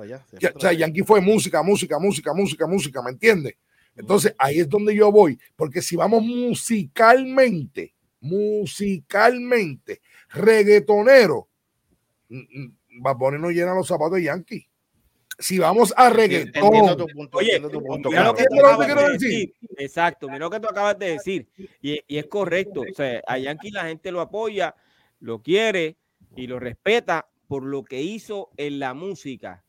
o sea, Yankee fue música, música, música, música, música, ¿me entiendes? Entonces ahí es donde yo voy, porque si vamos musicalmente, musicalmente, reggaetonero, Bad Bunny no llena los zapatos de Yankee. Si vamos a reggaetón. Tu punto, Oye, tu punto, mira lo que tú acabas de decir. Exacto, mira lo que tú acabas de decir. Y, y, es correcto. O sea, a Yankee la gente lo apoya, lo quiere y lo respeta por lo que hizo en la música.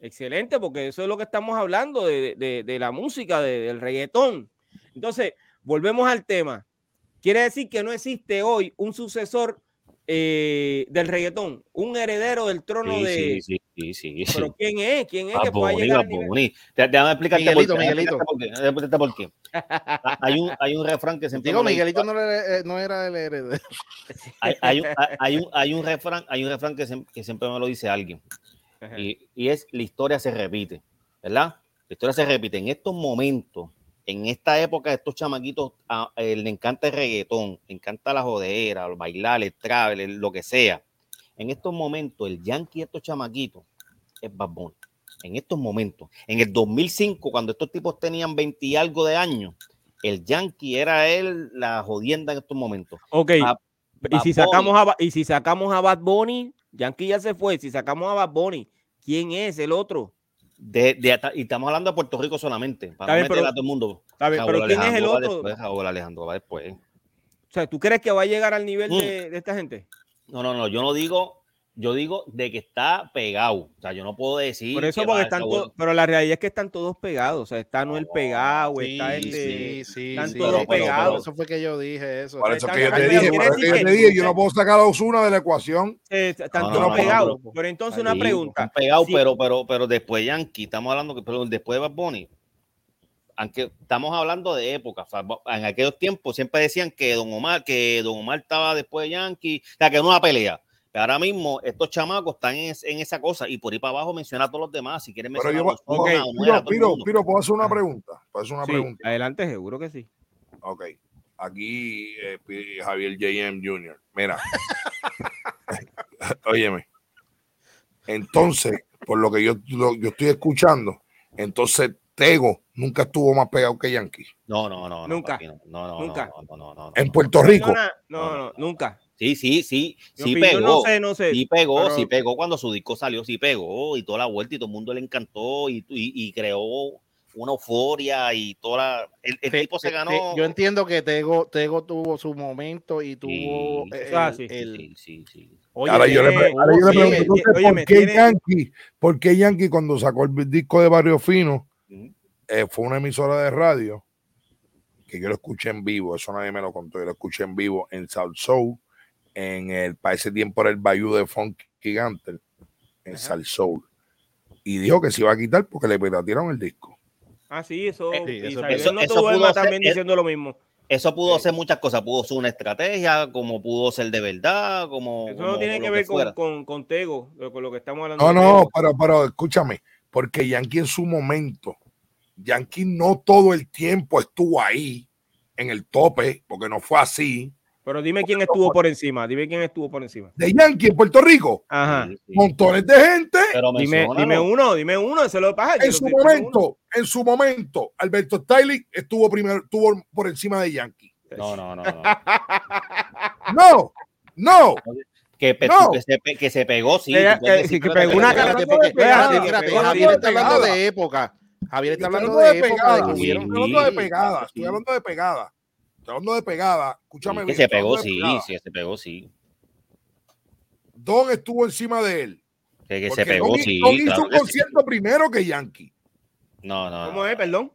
Excelente, porque eso es lo que estamos hablando de, de, de la música, de, del reggaetón. Entonces, volvemos al tema. Quiere decir que no existe hoy un sucesor eh, del reggaetón, un heredero del trono de. Sí, sí, sí, Pero ¿quién es? ¿Quién es que puede llegar? Déjame explicarte Miguelito, por qué. Miguelito. Miguelito. por qué. Hay un, hay un refrán que siempre. Digo, Miguelito no era, eh, no era el heredero. Hay, hay, un, hay, un, hay, un, refrán, hay un refrán que, que siempre me lo dice alguien. Y, y es: la historia se repite, ¿verdad? La historia se repite. En estos momentos, en esta época estos chamaquitos a, eh, le encanta el reggaetón, le encanta la jodera, el bailar, el travel, lo que sea. En estos momentos, el yankee de estos chamaquitos es Bad En estos momentos, en el 2005, cuando estos tipos tenían 20 y algo de años, el yankee era él la jodienda en estos momentos. Ok. y, si sacamos a, y si sacamos a Bad Bunny, Yankee ya se fue. Si sacamos a Bad Bunny, ¿quién es el otro? De, y estamos hablando de Puerto Rico solamente, para bien, pero, a todo el mundo. pero ¿quién es el otro? Después, Alejandro va después. O sea, ¿tú crees que va a llegar al nivel mm. de, de, esta gente? No, no, no, yo no digo yo digo de que está pegado. O sea, yo no puedo decir. Por eso, porque están todos. Pero la realidad es que están todos pegados. O sea, está Noel pegado, está este. Sí, sí, están todos pegados. eso fue que yo dije eso. Por eso que yo te dije, por que yo te dije, yo no puedo sacar a Osuna de la ecuación. están todos pegados. Pero entonces, una pregunta. Están pegados, pero, pero, pero después Yankee, estamos hablando que pero después de Bad Bunny, aunque estamos hablando de época, en aquellos tiempos siempre decían que Don Omar, que Don Omar estaba después de Yankee, o sea, que era una pelea ahora mismo estos chamacos están en, esa cosa y por ahí para abajo menciona a todos los demás. Si quieren mencionar Pero yo, okay. Piro, Piro, ¿puedo hacer una pregunta? ¿Puedo hacer una pregunta? Adelante, seguro que sí. Ok. Aquí eh, Javier J.M. Jr. Mira. Óyeme. Entonces, por lo que yo, yo estoy escuchando, entonces Tego nunca estuvo más pegado que Yankee. No, no, no. Nunca. No, no, nunca. No, no, no, en Puerto Rico. No, no, nunca. Sí, sí, sí, sí pegó. No sé, no sé. Sí pegó, sí pegó cuando su disco salió, sí pegó y toda la vuelta y todo el mundo le encantó y, y, creó una euforia y toda el, tipo se ganó. yo entiendo que Tego, Tego tuvo su momento y tuvo sí, el, sí, sí, ahora, yo le, pregunto, ¿por, qué Yankee, ¿por qué Yankee cuando sacó el disco de Barrio Fino eh, fue una emisora de radio que yo lo escuché en vivo, eso nadie me lo contó, yo lo escuché en vivo en South Soul en el, para ese tiempo era el Bayou de Funk Gigante, en Sal Soul. Y dijo que se iba a quitar porque le piratearon el disco. Ah, sí, eso. Eh, eso, no eso, también diciendo lo mismo. Eso pudo ser muchas cosas, pudo ser una estrategia, como pudo ser de verdad, como... Eso no tiene que ver con, con, con, Tego, con lo que estamos hablando. No, no, pero, pero escúchame, porque Yankee en su momento, Yankee no todo el tiempo estuvo ahí en el tope, porque no fue así. Pero dime quién estuvo por encima, dime quién estuvo por encima. De Yankee en Puerto Rico. Ajá. Montones de gente. dime, dime, uno, dime uno, eso lo pasa. En su momento, en su momento, Alberto Stiley estuvo primero, estuvo por encima de Yankee. No, no, no, no. no, no. Que, no. que, se, que, se, pegó, sí. Que, que, que pegó una cara. Javier está hablando de época. Javier está hablando de época. Estoy hablando de pegada. Estoy hablando de pegada hablando de pegada, escúchame bien. Que se pegó, sí, sí, se pegó, sí. Don estuvo encima de él. Que, se pegó, sí. Don hizo un concierto primero que Yankee. No, no. ¿Cómo es, perdón?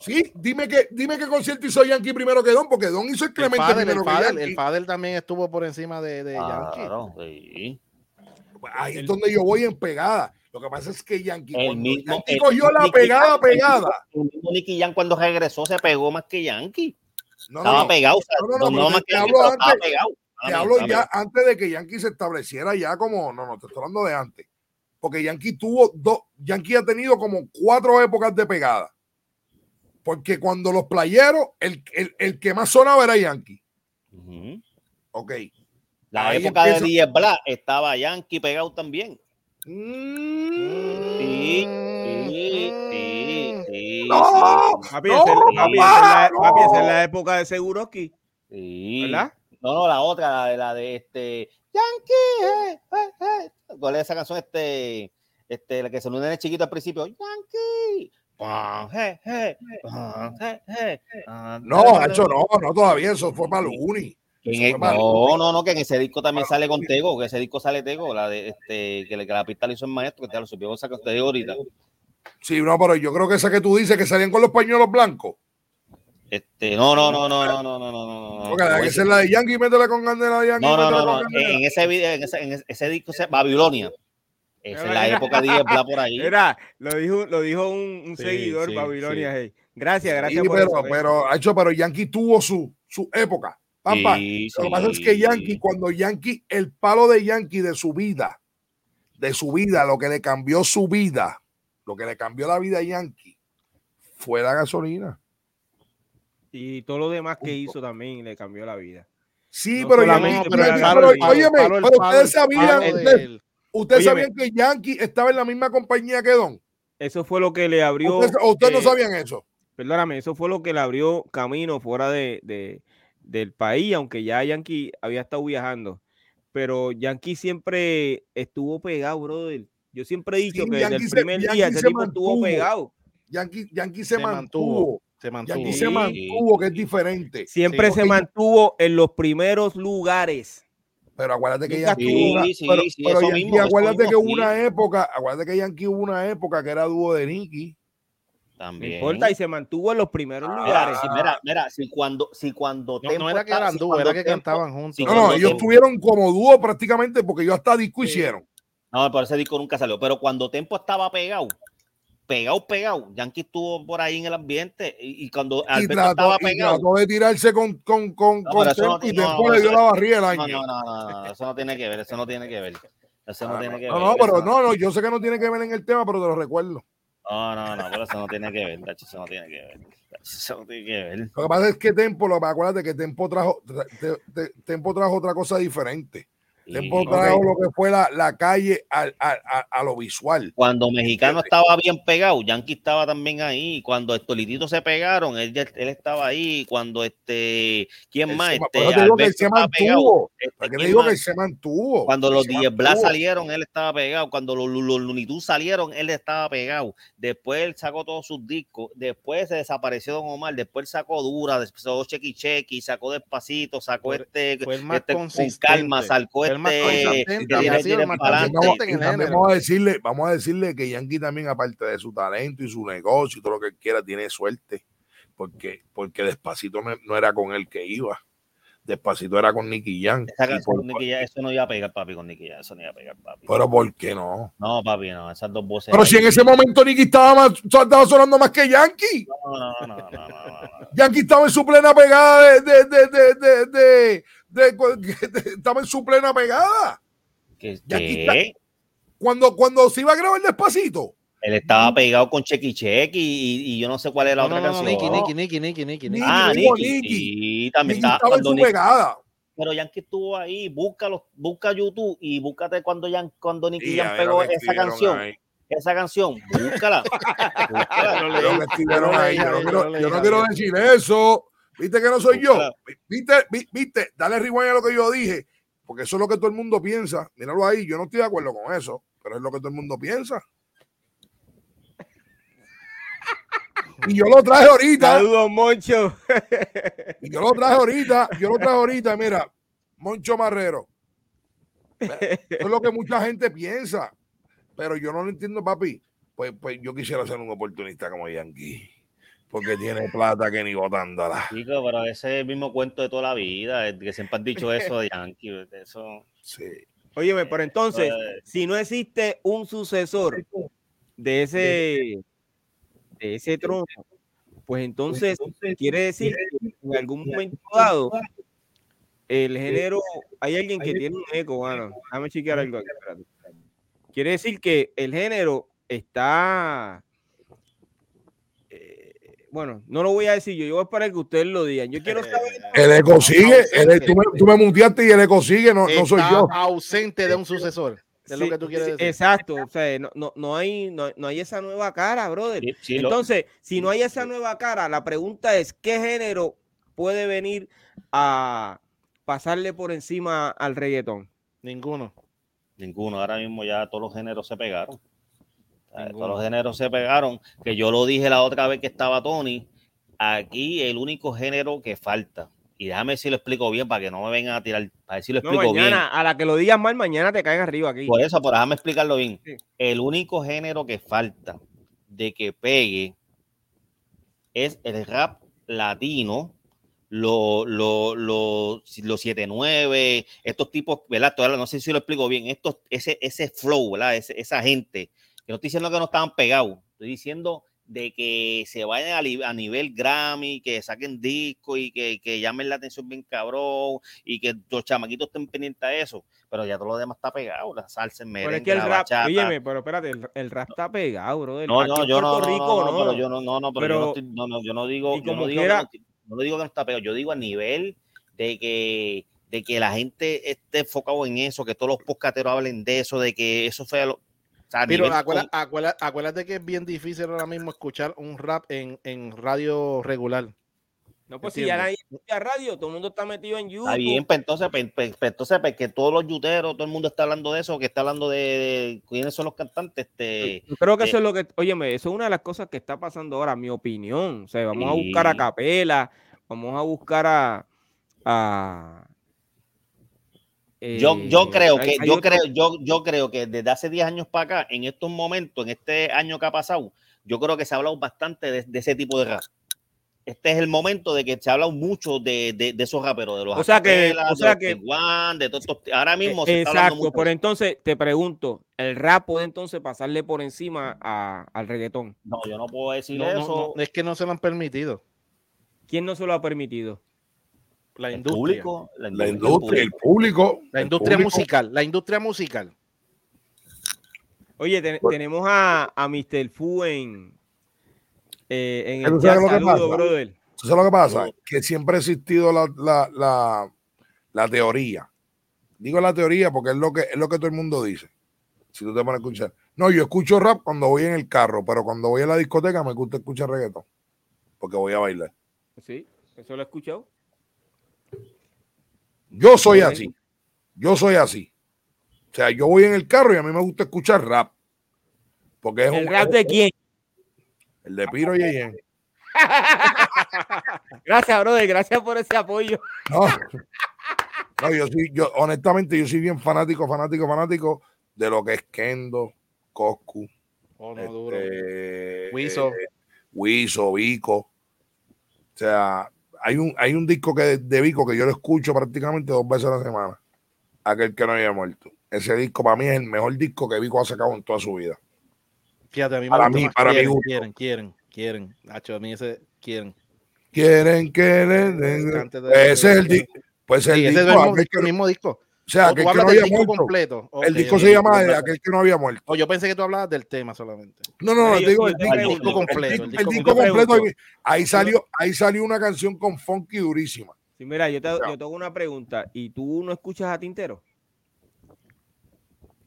Sí, dime que, dime qué concierto hizo Yankee primero que Don, porque Don hizo el Clemente el primero el que Yankee. El Fadel también estuvo por encima de, de claro, Yankee. Sí. Ahí es donde yo voy en pegada. Lo que pasa es que Yankee, el mismo, Yankee cogió la pegada, pegada. El mismo Nicky Yan cuando regresó se pegó más que Yankee. No, estaba pegado. no, no, no, te hablo, antes, te hablo ya antes de que Yankee se estableciera ya como, no, no, te estoy hablando de antes. Porque Yankee tuvo dos, Yankee ha tenido como cuatro épocas de pegada. Porque cuando los playeros, el, el, el que más sonaba era Yankee. Ok. La época de Díaz Black estaba Yankee pegado también. Mm. Sí, sí, no, papi, no, es, papi, la, papi, es la época de seguro aquí. Sí. ¿Verdad? No, no, la otra, la de, la de este Yankee. Eh, eh, eh. ¿Cuál es esa canción? Este este, la que se en el chiquito al principio, Yankee. No, hecho no, no todavía, eso fue para Luni. no, no, no, que en ese disco también sale con Tego, que ese disco sale Tego, la de este, que, la pista le hizo el maestro, que te lo supió sacar te digo ahorita. Sí, no, pero yo creo que esa que tú dices que salían con los pañuelos blancos. Este, no, no, no, no, no, no, no, no, no. Que ser la de Yankee, métela con Candela de Yankee. No, no, no, no. En ese video, en ese, en ese disco, Babilonia. Esa es la época de por ahí. Era, lo dijo, lo dijo un, un seguidor, sí, Babilonia. Hey. Gracias, gracias por pero, eso. Pero, hecho, pero Yankee tuvo su, su época. Pampa. lo que pasa es que Yankee, cuando Yankee, el palo de Yankee de su vida, de su vida, lo que le cambió su vida, lo que le cambió la vida a Yankee, fue la gasolina. Y todo lo demás que hizo también le cambió la vida. Sí, pero, Yankee, pero, pero, pero, pero ustedes sabían, ¿Ustedes sabían que Yankee estaba en la misma compañía que Don? Eso fue lo que le abrió. ¿Ustedes, no eh, sabían eso? Perdóname, eso fue lo que le abrió camino fuera de, del país, aunque ya Yankee había estado viajando. Pero Yankee siempre estuvo pegado, brother. Yo siempre he dicho que desde el primer día ese tipo estuvo pegado. Yankee, Yankee se, mantuvo. Se mantuvo. Yankee se mantuvo, que es diferente. Siempre se mantuvo en los primeros lugares. Pero acuérdate que Yankee hubo una, acuérdate que hubo una época, acuérdate que Yankee hubo una época que era dúo de Nicky. También. importa, y se mantuvo en los primeros ah, lugares. mira, mira, si cuando, si cuando no, no era que eran dúo, era que cantaban juntos. no, no, ellos estuvieron como dúo prácticamente porque ellos hasta disco hicieron. No, por ese disco nunca salió. Pero cuando Tempo estaba pegado, pegado, pegado. Yankee estuvo por ahí en el ambiente y, cuando Alberto trató, estaba pegado. trató de tirarse con, con, con, con no, y después le dio la barriga el año. No, no, no, no, eso no tiene que ver, eso no tiene que ver. Eso no, tiene que ver. No, no, pero no, no, yo sé que no tiene que ver en el tema, pero te lo recuerdo. No, no, no, pero eso no tiene que ver, eso no tiene que ver. Eso no tiene que ver. Lo que pasa es que Tempo, lo, acuérdate que Tempo trajo, Tempo trajo otra cosa diferente. Tempo trajo lo que fue la, la calle a, a, a, lo visual. Cuando Mexicano estaba bien pegado, Yankee estaba también ahí. Cuando Estolitito se pegaron, él, él estaba ahí. Cuando este, ¿quién más? Este, digo que él se mantuvo. Este, digo que él se mantuvo. Cuando los Diez Blas salieron, él estaba pegado. Cuando los, los, los salieron, él estaba pegado. Después él sacó todos sus discos. Después se desapareció Don Omar. Después sacó Dura, después sacó Chequi Chequi, sacó Despacito, sacó este, este con calma, sacó este vamos a decirle, vamos a decirle que Yankee también, aparte de su talento y su negocio y todo lo que quiera, tiene suerte. Porque, porque despacito no era con él que iba. Despacito era con Nicky Jam. eso no iba a pegar, papi, con Nicky Jam. Eso no iba a pegar, papi. Pero ¿por qué no? No, papi, no. Esas dos voces. Pero si en ese momento Nicky estaba, estaba sonando más que Yankee. No, no, no, no, no, Yankee estaba en su plena pegada de, de, de, de, de estaba en su plena pegada. ¿Qué? cuando, cuando se iba a grabar despacito. Él estaba pegado con Chequi Chequi y, y, yo no sé cuál era la otra canción. Nicky, Nicky, Nicky, Nicky, Nicky, Ah, Nicky. También estaba, en su pegada. Pero Yankee estuvo ahí, búscalo, busca YouTube y búscate cuando, Yan, cuando Nicky Jan pegó esa canción. Esa canción, búscala. yo no quiero decir eso. ¿Viste que no soy yo? ¿Viste? ¿Viste? Dale rewind a lo que yo dije, porque eso es lo que todo el mundo piensa. Míralo ahí, yo no estoy de acuerdo con eso, pero es lo que todo el mundo piensa. Y yo lo traje ahorita. Saludos, Moncho. Y yo lo traje ahorita, yo lo traje ahorita, mira, Moncho Marrero. Eso es lo que mucha gente piensa, pero yo no lo entiendo, papi. Pues, pues yo quisiera ser un oportunista como Yankee porque tiene plata que ni botándola. Chico, pero ese es el mismo cuento de toda la vida, que siempre han dicho eso de Yankee. Eso. Sí. Óyeme, pero entonces, si no existe un sucesor de ese, de ese trono, pues entonces quiere decir que en algún momento dado el género, hay alguien que tiene un eco, bueno, déjame chequear algo aquí, Quiere decir que el género está bueno, no lo voy a decir yo, yo voy a esperar que ustedes lo digan. Yo quiero saber. El eco sigue, tú, me, tú me muteaste y el eco sigue, no, no soy yo. ausente de un sucesor. Es lo que tú quieres decir. Exacto, o sea, no, no, no hay, no, no, hay esa nueva cara, brother. Entonces, si no hay esa nueva cara, la pregunta es: ¿qué género puede venir a pasarle por encima al reggaetón? Ninguno. Ninguno. Ahora mismo ya todos los géneros se pegaron. Todos los géneros se pegaron, que yo lo dije la otra vez que estaba Tony, aquí el único género que falta, y déjame si lo explico bien para que no me vengan a tirar, para ver si lo explico no, mañana, A la que lo digas mal, mañana te caen arriba aquí. Por eso, pero déjame explicarlo bien. El único género que falta de que pegue es el rap latino, los lo, lo, 7-9, estos tipos, ¿verdad? no sé si lo explico bien, estos, ese, ese flow, ¿verdad? esa gente, que no estoy diciendo que no estaban pegados, estoy diciendo de que se vayan a, nivel Grammy, que saquen discos y que, que, llamen la atención bien cabrón y que los chamaquitos estén pendientes a eso. Pero ya todo lo demás está pegado, la salsa en merengue, Pero es que el rap, oye, pero espérate, el, rap está pegado, bro. No, no, yo no, Rico, no, pero yo no, no, no, pero, yo, no, no, yo no digo, yo no digo, no, digo que no está pegado, yo digo a nivel de que de que la gente esté enfocado en eso, que todos los poscateros hablen de eso, de que eso fue lo, pero acuérdate, que es bien difícil ahora mismo escuchar un rap en, en radio regular. No, pues si ya nadie escucha radio, todo el mundo está metido en YouTube. Está bien, pues entonces, pues, pues, pues entonces pues, que todos los yuteros, todo el mundo está hablando de eso, que está hablando de, quiénes son los cantantes. Este, Yo creo que eso es lo que, óyeme, eso es una de las cosas que está pasando ahora, mi opinión. O sea, vamos a buscar a Capela, vamos a buscar a, a yo, yo eh, creo que, yo creo, yo, yo creo que desde hace 10 años para acá, en estos momentos, en este año que ha pasado, yo creo que se ha hablado bastante de, ese tipo de rap. Este es el momento de que se ha hablado mucho de, de, esos raperos, de los o sea que, o sea que, de todos ahora mismo se exacto, por entonces te pregunto, ¿el rap puede entonces pasarle por encima al reggaetón? No, yo no puedo decir eso. es que no se lo han permitido. ¿Quién no se lo ha permitido? La industria. la, industria, el público. La industria musical, la industria musical. Oye, tenemos a, a Mr. Fu en, eh, en el chat. Saludo, brother. ¿Sabes lo que pasa? Que siempre ha existido la, la, la, la, teoría. Digo la teoría porque es lo que es lo que todo el mundo dice. Si tú te pones a escuchar. No, yo escucho rap cuando voy en el carro, pero cuando voy a la discoteca me gusta escuchar reggaeton. Porque voy a bailar. Sí, eso lo he escuchado. Yo soy así. Yo soy así. O sea, yo voy en el carro y a mí me gusta escuchar rap. Porque es ¿El rap de quién? El de Piro Yeyen. gracias, brother. Gracias por ese apoyo. No, yo sí, yo honestamente, yo soy bien fanático, fanático, fanático de lo que es Kendo, Coscu. Oh, no. Wiso. Wiso, Vico. O sea, hay un, hay un disco que de Vico que yo lo escucho prácticamente dos veces a la semana. Aquel que no había muerto. Ese disco para mí es el mejor disco que Vico ha sacado en toda su vida. Fíjate, a mí para mí, para quieren, mí quieren, quieren, quieren. Nacho, a mí ese quieren. Quieren, quieren. Ese es el disco. Pues el, disco, es el mismo disco. O sea, aquel que no había muerto. Completo. el disco se llama aquel que no había muerto. O yo pensé que tú hablabas del tema solamente. No, no, no, digo el, disco, completo. El disco, completo. Ahí salió, ahí salió una canción con funky durísima. Sí, mira, yo te, yo tengo una pregunta. ¿Y tú no escuchas a Tintero?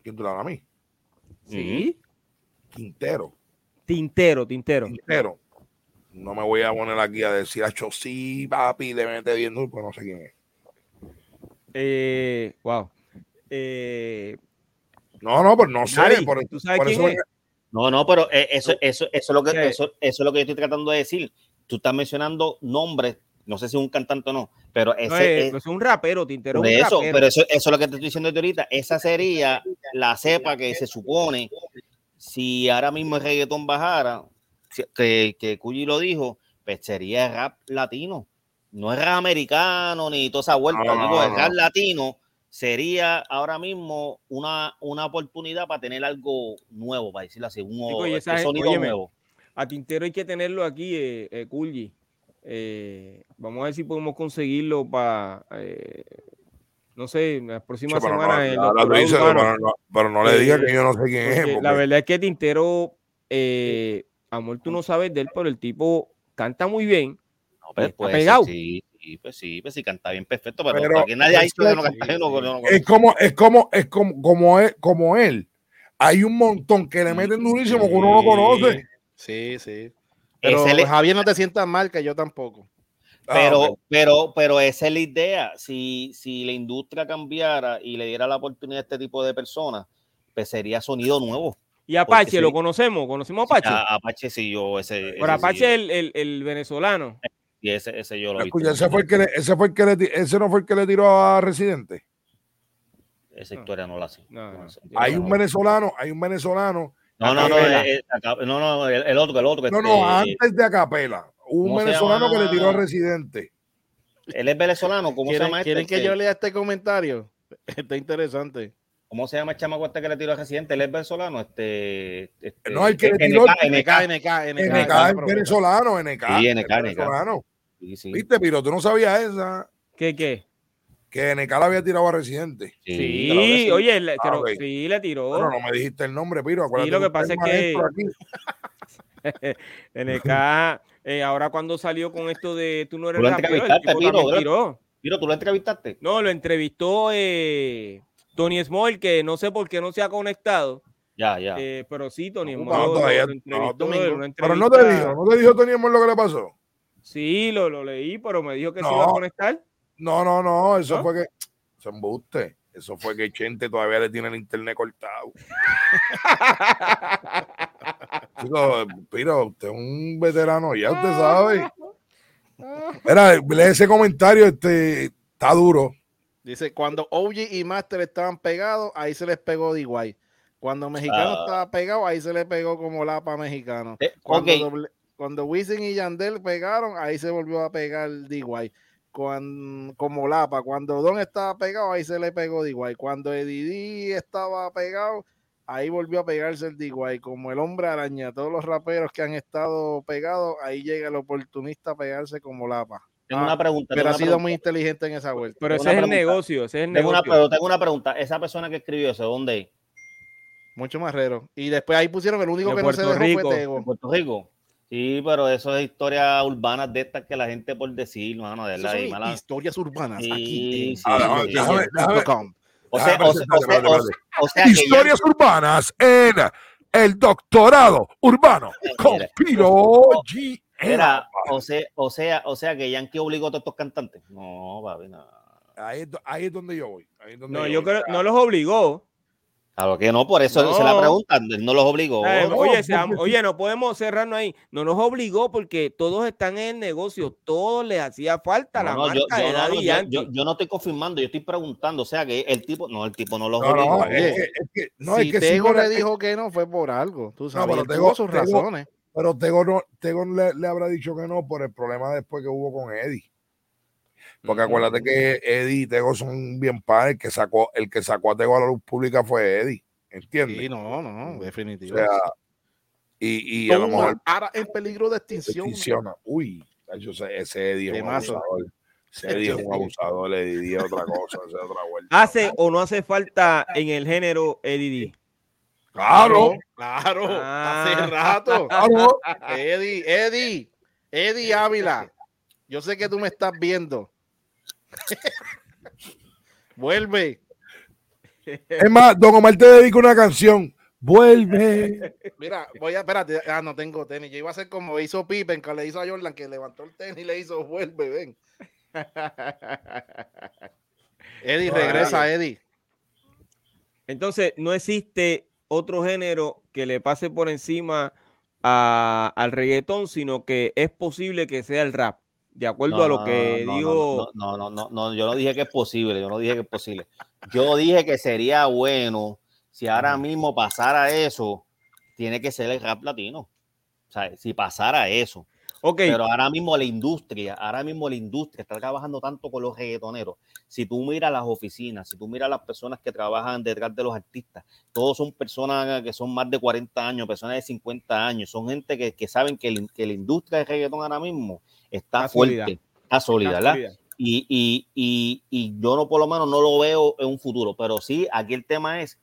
¿Quién te la da a mí? Sí. Tintero. Tintero, Tintero. Tintero. No me voy a poner aquí a decir a sí, papi, le mete viendo, pues no sé quién es. Eh, wow. Eh, no, no, pues no sé. por, ¿Tú sabes quién es? No, no, pero eh, eso, eso, eso, es lo que, eso, eso, es lo que yo estoy tratando de decir. Tú estás mencionando nombres, no sé si es un cantante o no, pero ese es, un rapero, Tintero. De eso, pero eso, eso es lo que te estoy diciendo de ahorita. Esa sería la cepa que se supone, si ahora mismo el reggaetón bajara, que, que Cuyi lo dijo, pues sería rap latino no es americano ni toda esa vuelta, digo, el rap latino sería ahora mismo una, una oportunidad para tener algo nuevo, para decirlo así, un, sonido nuevo. A Tintero hay que tenerlo aquí, eh, eh, eh vamos a ver si podemos conseguirlo para, eh, no sé, las próximas semanas. pero, no, le digas que yo no sé quién es. La verdad es que Tintero, amor, tú no sabes de él, pero el tipo canta muy bien pues, pues, pegado. Sí, pues sí, pues sí, canta bien perfecto, pero, que nadie ha dicho que no canta bien. es como, es como, es como, como, es, como él. Hay un montón que le meten durísimo que uno no conoce. Sí, sí. Pero Javier no te sientas mal, que yo tampoco. Pero, ah, pero, pero esa es la idea. Si, si la industria cambiara y le diera la oportunidad a este tipo de personas, pues sería sonido nuevo. ¿Y Apache lo conocemos? ¿Conocemos a Apache? Apache sí, yo ese. Por Apache el, el, venezolano. Y ese, ese yo lo vi. ese fue el que ese fue el que le, ese no fue el que le tiró a Residente. Esa historia no la sé. hay un venezolano, hay un venezolano. No, no, no, eh, no, no, el, otro, el otro. No, no, este, antes de Acapela. Un venezolano que le tiró a Residente. Él es venezolano, ¿cómo se llama este? ¿Quieren que yo lea este comentario? Está interesante. ¿Cómo se llama el chamaco este que le tiró a Residente? Él es venezolano, este, este no, el que le tiró NK, NK, NK, NK, es venezolano, NK. Sí, NK, venezolano. Sí, sí. Viste, pero tú no sabías esa. ¿Qué, qué? Que NK la había tirado a Residente. Sí, oye, le, ah, sí, le tiró. Pero no me dijiste el nombre, Piro. Sí, lo que pasa es que NK, eh, ahora cuando salió con esto de tú no eres rapero, el tipo Piro, tiró. Piro, ¿tú lo entrevistaste? No, lo entrevistó eh, Tony Small, que no sé por qué no se ha conectado. Ya, ya. Eh, pero sí, Tony Small. No, lo, entrevistó, pero no te dijo, no te dijo Tony Small lo que le pasó. Sí, lo, lo leí, pero me dijo que se iba a conectar. No, no, no, eso fue que se embuste. Eso fue que Chente todavía le tiene el internet cortado. Chicos, pero usted es un veterano, ya usted sabe. Mira, lee ese comentario, este está duro. Dice, cuando OG y Master estaban pegados, ahí se les pegó de igual. Cuando Mexicano ah. estaba pegado, ahí se le pegó como lapa mexicano. Eh, cuando, cuando Wisin y Yandel pegaron, ahí se volvió a pegar igual como Lapa. Cuando Don estaba pegado, ahí se le pegó igual. Cuando Eddie estaba pegado, ahí volvió a pegarse el igual. Como el hombre araña, todos los raperos que han estado pegados, ahí llega el oportunista a pegarse como Lapa. Tengo una pregunta. Pero ha sido muy inteligente en esa vuelta. Pero ese es el negocio. Ese es el tengo negocio. Una, pero tengo una pregunta. Esa persona que escribió eso, ¿dónde es? Mucho más raro. Y después ahí pusieron el único que no se dejó fue Tego. Puerto Rico. Sí, pero eso es historias urbanas de estas que la gente por decir, mano, de la historias urbanas aquí O sea, historias urbanas en el doctorado urbano con Piro G. Era, o sea, o sea, o sea que Yankee obligó a todos estos cantantes. No, papi, no. Ahí, ahí es donde yo voy. no, yo, creo, no los obligó. Claro que no, por eso se la preguntan, no los obligó. oye, oye, no podemos cerrarnos ahí. No nos obligó porque todos están en el negocio, todos les hacía falta la marca yo, de Daddy yo, yo, no estoy confirmando, yo estoy preguntando, o sea que el tipo, no, el tipo no los obligó. No, es, que, no, si es que Tego le dijo que no fue por algo, tú sabes, pero Tego, sus razones. Pero Tego, no, Tego le, le habrá dicho que no por el problema después que hubo con Eddie. Porque acuérdate que Eddie y Tego son bien padres. El que sacó, el que sacó a Tego a la luz pública fue Eddie. ¿Entiendes? Sí, no, no, definitivo. y, y a lo mejor. Ahora en peligro de extinción. Uy, ese Eddie es un abusador. Ese Eddie es un abusador, Eddie otra cosa, otra vuelta. ¿Hace o no hace falta en el género Eddie? Claro, claro, hace ah. rato. Claro. Eddie, Eddie, Eddie Ávila. Yo sé que tú me estás viendo. Vuelve. Es más, Don Omar te dedica una canción. Vuelve. Mira, voy a, espérate, ah, no tengo tenis. Yo iba a hacer como hizo Pippen, que le hizo a Jordan, que levantó el tenis y le hizo vuelve, ven. Eddie, regresa, Eddie. Entonces, no existe otro género que le pase por encima al reggaetón, sino que es posible que sea el rap de acuerdo a lo que digo. No no, no, no, yo no dije que es posible, yo no dije que es posible. Yo dije que sería bueno si ahora mismo pasara eso, tiene que ser el rap latino. O sea, si pasara eso. Okay. Pero ahora mismo la industria, ahora mismo la industria está trabajando tanto con los reggaetoneros. Si tú miras las oficinas, si tú miras las personas que trabajan detrás de los artistas, todos son personas que son más de 40 años, personas de 50 años, son gente que, que saben que, que la industria de reggaetón ahora mismo está, fuerte, está sólida, ¿verdad? Y, y, y, y, yo no, por lo menos, no lo veo en un futuro, pero sí, aquí el tema es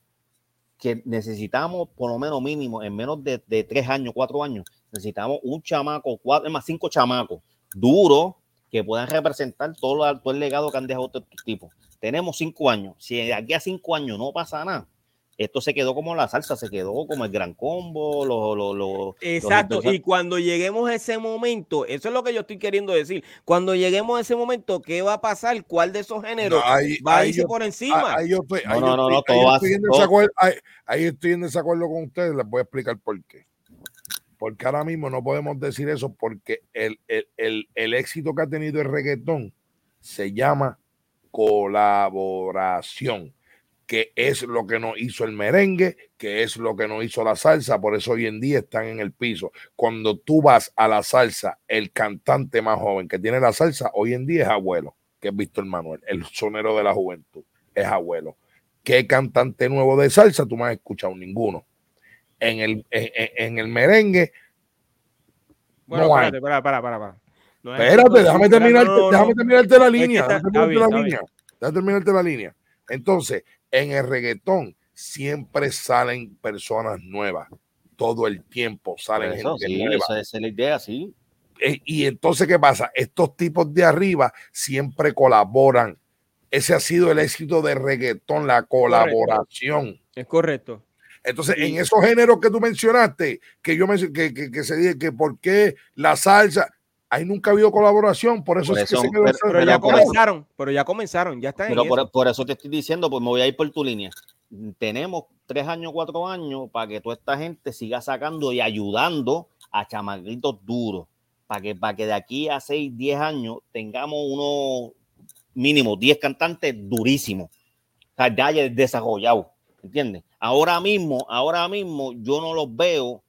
que necesitamos, por lo menos mínimo, en menos de, de tres años, cuatro años, necesitamos un chamaco, cuatro, más cinco chamacos duros que puedan representar todo, todo el legado que han dejado estos tipos. Tenemos cinco años. Si de aquí a cinco años no pasa nada, esto se quedó como la salsa, se quedó como el gran combo, los... Exacto, y cuando lleguemos a ese momento, eso es lo que yo estoy queriendo decir, cuando lleguemos a ese momento, ¿qué va a pasar? ¿Cuál de esos géneros va a irse por encima? Ahí, estoy, en desacuerdo, con ustedes, les voy a explicar por qué. Porque ahora mismo no podemos decir eso porque el, el éxito que ha tenido el reggaetón se llama colaboración que es lo que nos hizo el merengue, que es lo que nos hizo la salsa, por eso hoy en día están en el piso. Cuando tú vas a la salsa, el cantante más joven que tiene la salsa hoy en día es abuelo, que es Víctor Manuel, el sonero de la juventud, es abuelo. ¿Qué cantante nuevo de salsa tú no has escuchado? Ninguno. En el, en, el merengue. Bueno, no espérate, para, para, para, espérate, déjame, terminarte, déjame terminarte la línea. déjame terminarte la línea. Déjame terminarte la línea. Entonces, en el reggaetón siempre salen personas nuevas. Todo el tiempo salen gente nueva. Esa es la idea, sí. Eh, y entonces, ¿qué pasa? Estos tipos de arriba siempre colaboran. Ese ha sido el éxito de reggaetón, la colaboración. Es correcto. Entonces, en esos géneros que tú mencionaste, que yo me, que, que, que se dice que por qué la salsa, ahí nunca ha habido colaboración, por eso, es que se quedó pero, ya comenzaron, pero ya comenzaron, ya están. Pero por, por, eso te estoy diciendo, pues me voy a ir por tu línea. Tenemos tres años, cuatro años para que toda esta gente siga sacando y ayudando a chamaquitos duros, para que, para que de aquí a seis, diez años tengamos unos mínimo diez cantantes durísimos, o sea, ya desarrollados, ¿entiendes? Ahora mismo, ahora mismo yo no los veo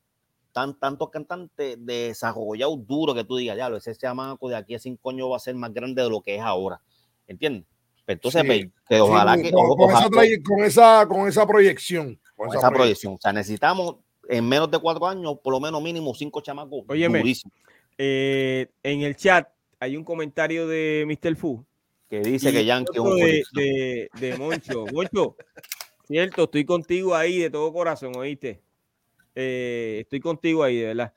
tan, tantos cantantes desarrollados duro que tú digas, ya, ese chamaco de aquí a cinco años va a ser más grande de lo que es ahora. ¿Entiendes? Pues entonces, pues, que ojalá que. Con, esa, con, esa, proyección. Con, esa, proyección. O sea, necesitamos en menos de cuatro años, por lo menos mínimo cinco chamacos. Óyeme, eh, en el chat hay un comentario de Mr. Fu que dice que Yankee es un de, de, de Moncho. Moncho, cierto, estoy contigo ahí de todo corazón, ¿oíste? Eh, estoy contigo ahí, de verdad.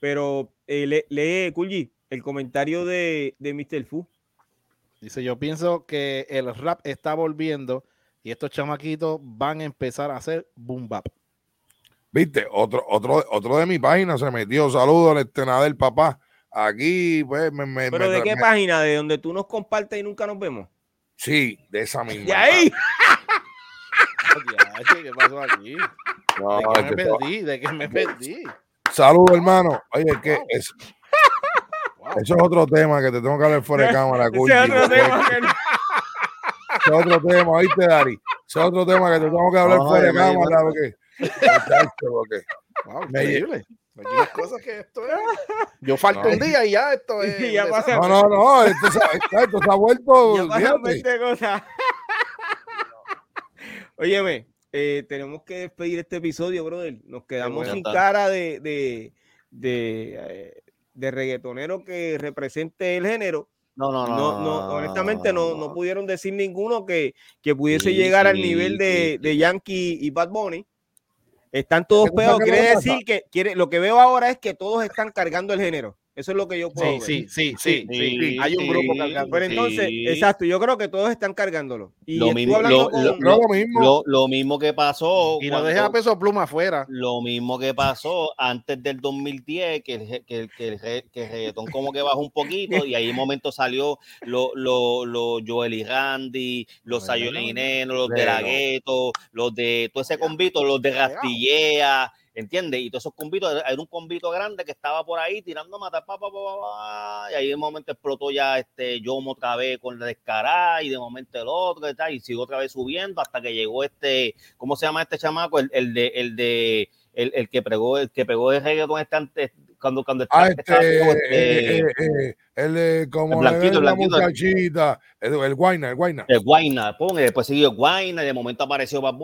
Pero eh, lee, Kulji, el comentario de, de Mr. Fu. Dice, yo pienso que el rap está volviendo y estos chamaquitos van a empezar a hacer boom bap. Viste, otro, otro, otro de mi página se metió. Saludos al estrenador del papá. Aquí, pues, me, ¿Pero de qué página? ¿De donde tú nos compartes y nunca nos vemos? Sí, de esa misma. ¿De ahí? ¿Qué pasó aquí? ¿De qué me perdí? ¿De qué me perdí? Saludos, hermano. Oye, ¿qué es? Eso es otro tema que te tengo que hablar fuera de cámara, Ese es otro tema. es otro tema, ¿oíste, Dari? Ese es otro tema que te tengo que hablar fuera de cámara, porque... porque wow, increíble. cosas que esto es. Yo falto un día y ya esto es. Ya no, no, no, esto, se, esto se ha vuelto. Ya Óyeme, eh, tenemos que despedir este episodio, brother. Nos quedamos sin cara de, de, de, eh, de, reggaetonero que represente el género. No, no, no. no, honestamente, no, no, pudieron decir ninguno que, que pudiese llegar al nivel de, de Yankee y Bad Bunny. Están todos pegados. Quiere decir que quiere, lo que veo ahora es que todos están cargando el género. Eso es lo que yo puedo sí, ver. Sí, sí, sí, Hay un grupo cargando. Pero entonces, exacto, yo creo que todos están cargándolo. Y lo, mismo, lo, lo, mismo. Lo, mismo que pasó. Y no dejes a peso pluma afuera. Lo mismo que pasó antes del 2010, que el, que, que, que el reggaetón como que bajó un poquito y ahí un momento salió los lo, lo Joel y Randy, los Sayolinenos, los de la Gueto, los de todo ese convito, los de Rastillea ¿entiendes? Y todos esos convitos, era un convito grande que estaba por ahí tirando a matar, pa, pa, pa, y ahí de momento explotó ya este Yomo otra vez con la descarada, y de momento el otro, y, y siguió otra vez subiendo hasta que llegó este, ¿cómo se llama este chamaco? El, el de, el de, el, el, que pegó, el que pegó de reggaeton este cuando, cuando está, ah, este, este, eh, eh, el, como el blanquito, la muchachita, el, el Guayna, el Guayna. El Guayna, pon, y después siguió Guayna, y de momento apareció Bad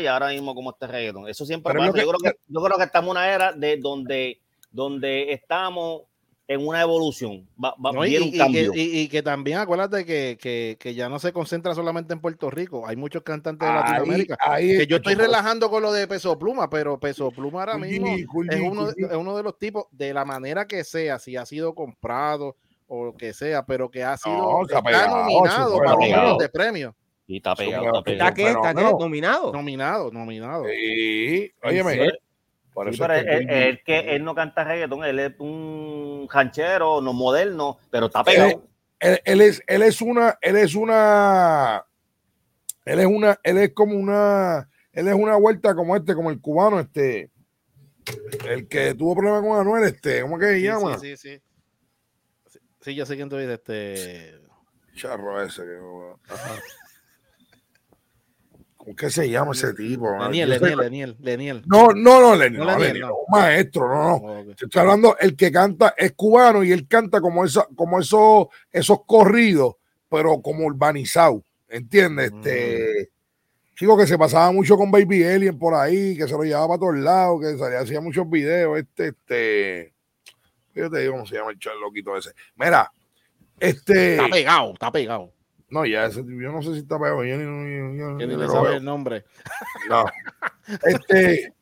y ahora mismo como este reggaeton. Eso siempre pasa. yo, creo que, yo creo que estamos en una era de donde, donde estamos en una evolución, va, va no, y, un cambio. Y que, también acuérdate que, que, que, ya no se concentra solamente en Puerto Rico, hay muchos cantantes de Latinoamérica. que yo estoy relajando con lo de Peso Pluma, pero Peso Pluma ahora mismo es, uno, es uno de los tipos, de la manera que sea, si ha sido comprado o lo que sea, pero que ha sido nominado para los de premios. Y está pegado. Está, qué? ¿Está qué? ¿Nominado? Nominado, nominado. Sí, óyeme. Por eso es que, que él no canta reggaetón, él es un ranchero, no moderno, pero está pegado. Él, él, es, él es una, él es una, él es una, él es como una, él es una vuelta como este, como el cubano, este, el que tuvo problemas con Anuel, este, ¿cómo que se llama? Sí, sí, sí. Sí, yo sé quién tú dices, este. Charro ese que. ¿Cómo que se llama ese tipo? Leniel, Leniel, Leniel, Leniel. No, no, no, Leniel, no, Leniel, no. maestro, no, no. Oh, estoy hablando, el que canta es cubano y él canta como, esa, como esos, esos corridos, pero como urbanizado, ¿entiendes? Este, mm. chico que se pasaba mucho con Baby Alien por ahí, que se lo llevaba para todos lados, que salía, hacía muchos videos, este, este, yo te digo cómo se llama el charloquito ese. Mira, este... Está pegado, está pegado. No, ya ese, yo no sé si está pegado. Yo ni, yo, ni le sabe el nombre. No. Este,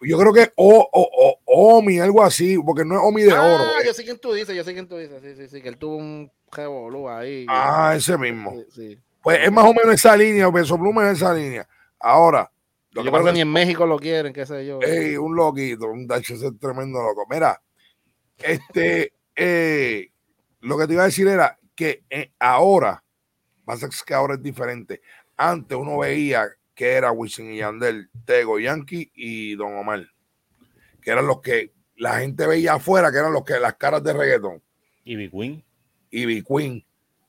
yo creo que o, o, o, Omi, algo así, porque no es Omi de ah, oro. Ah, yo sé quién tú dices, yo sé quién tú dices. Sí, sí, sí, que él tuvo un revolú ahí. Ah, ese mismo. Sí, Pues es más o menos esa línea, Peso Pluma es esa línea. Ahora. Lo yo creo que ni en México lo quieren, qué sé yo. Ey, un loquito, un dacho, ese tremendo loco. Mira, este, eh, lo que te iba a decir era que eh, ahora Pasa que ahora es diferente. Antes uno veía que era Wisin y Yandel, Tego Yankee y Don Omar, que eran los que la gente veía afuera, que eran los que las caras de reggaetón. Y Big Queen. Y Big Queen,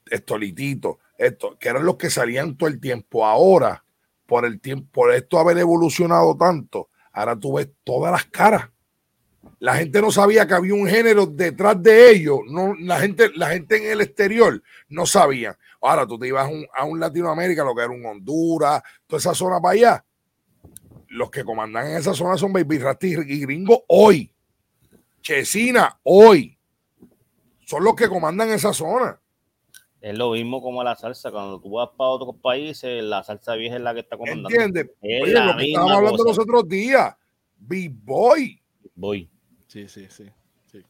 Estolitito, esto, que eran los que salían todo el tiempo. Ahora, por el tiempo, por esto haber evolucionado tanto, ahora tú ves todas las caras la gente no sabía que había un género detrás de ellos. No, la, gente, la gente en el exterior no sabía. Ahora tú te ibas a un, Latinoamérica, lo que era un Honduras, toda esa zona para allá. Los que comandan en esa zona son Baby Rasty y Gringo hoy. Chesina hoy. Son los que comandan esa zona. Es lo mismo como la salsa. Cuando tú vas para otros países, la salsa vieja es la que está comandando. ¿Entiendes? Oye, lo que estábamos hablando los otros días. B-Boy. Boy. Sí, sí, sí.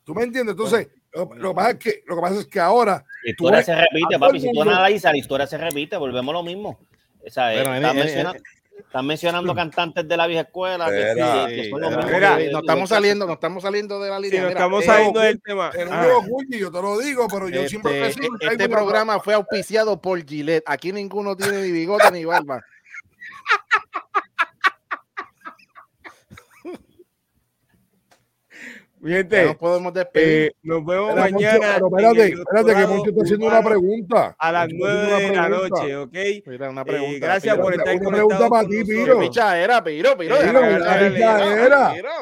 ¿Tú me entiendes? Entonces, lo, que pasa es que, lo que pasa es que ahora. La historia se repite, papi. Si tú analizas, la historia se repite, volvemos a lo mismo. O sea, están, mencionando, cantantes de la vieja escuela. Que, nos estamos saliendo, nos estamos saliendo de la línea. nos estamos saliendo del tema. yo te lo digo, pero yo siempre este, Este programa fue auspiciado por Gillette. Aquí ninguno tiene ni bigote ni barba. Gente, nos podemos despedir. Eh, nos vemos mañana. espérate, espérate, que Moncho está haciendo una pregunta. A las nueve de la noche, ¿ok? Mira, una pregunta. Eh, gracias por estar Una pregunta para ti, Piro. Pichadera, Piro, Piro. Piro, dale,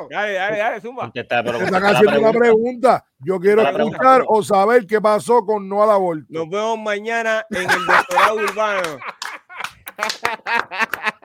dale, dale, Zumba. Te están haciendo una pregunta. Yo quiero escuchar o saber qué pasó con no al aborto. Nos vemos mañana en el doctorado urbano.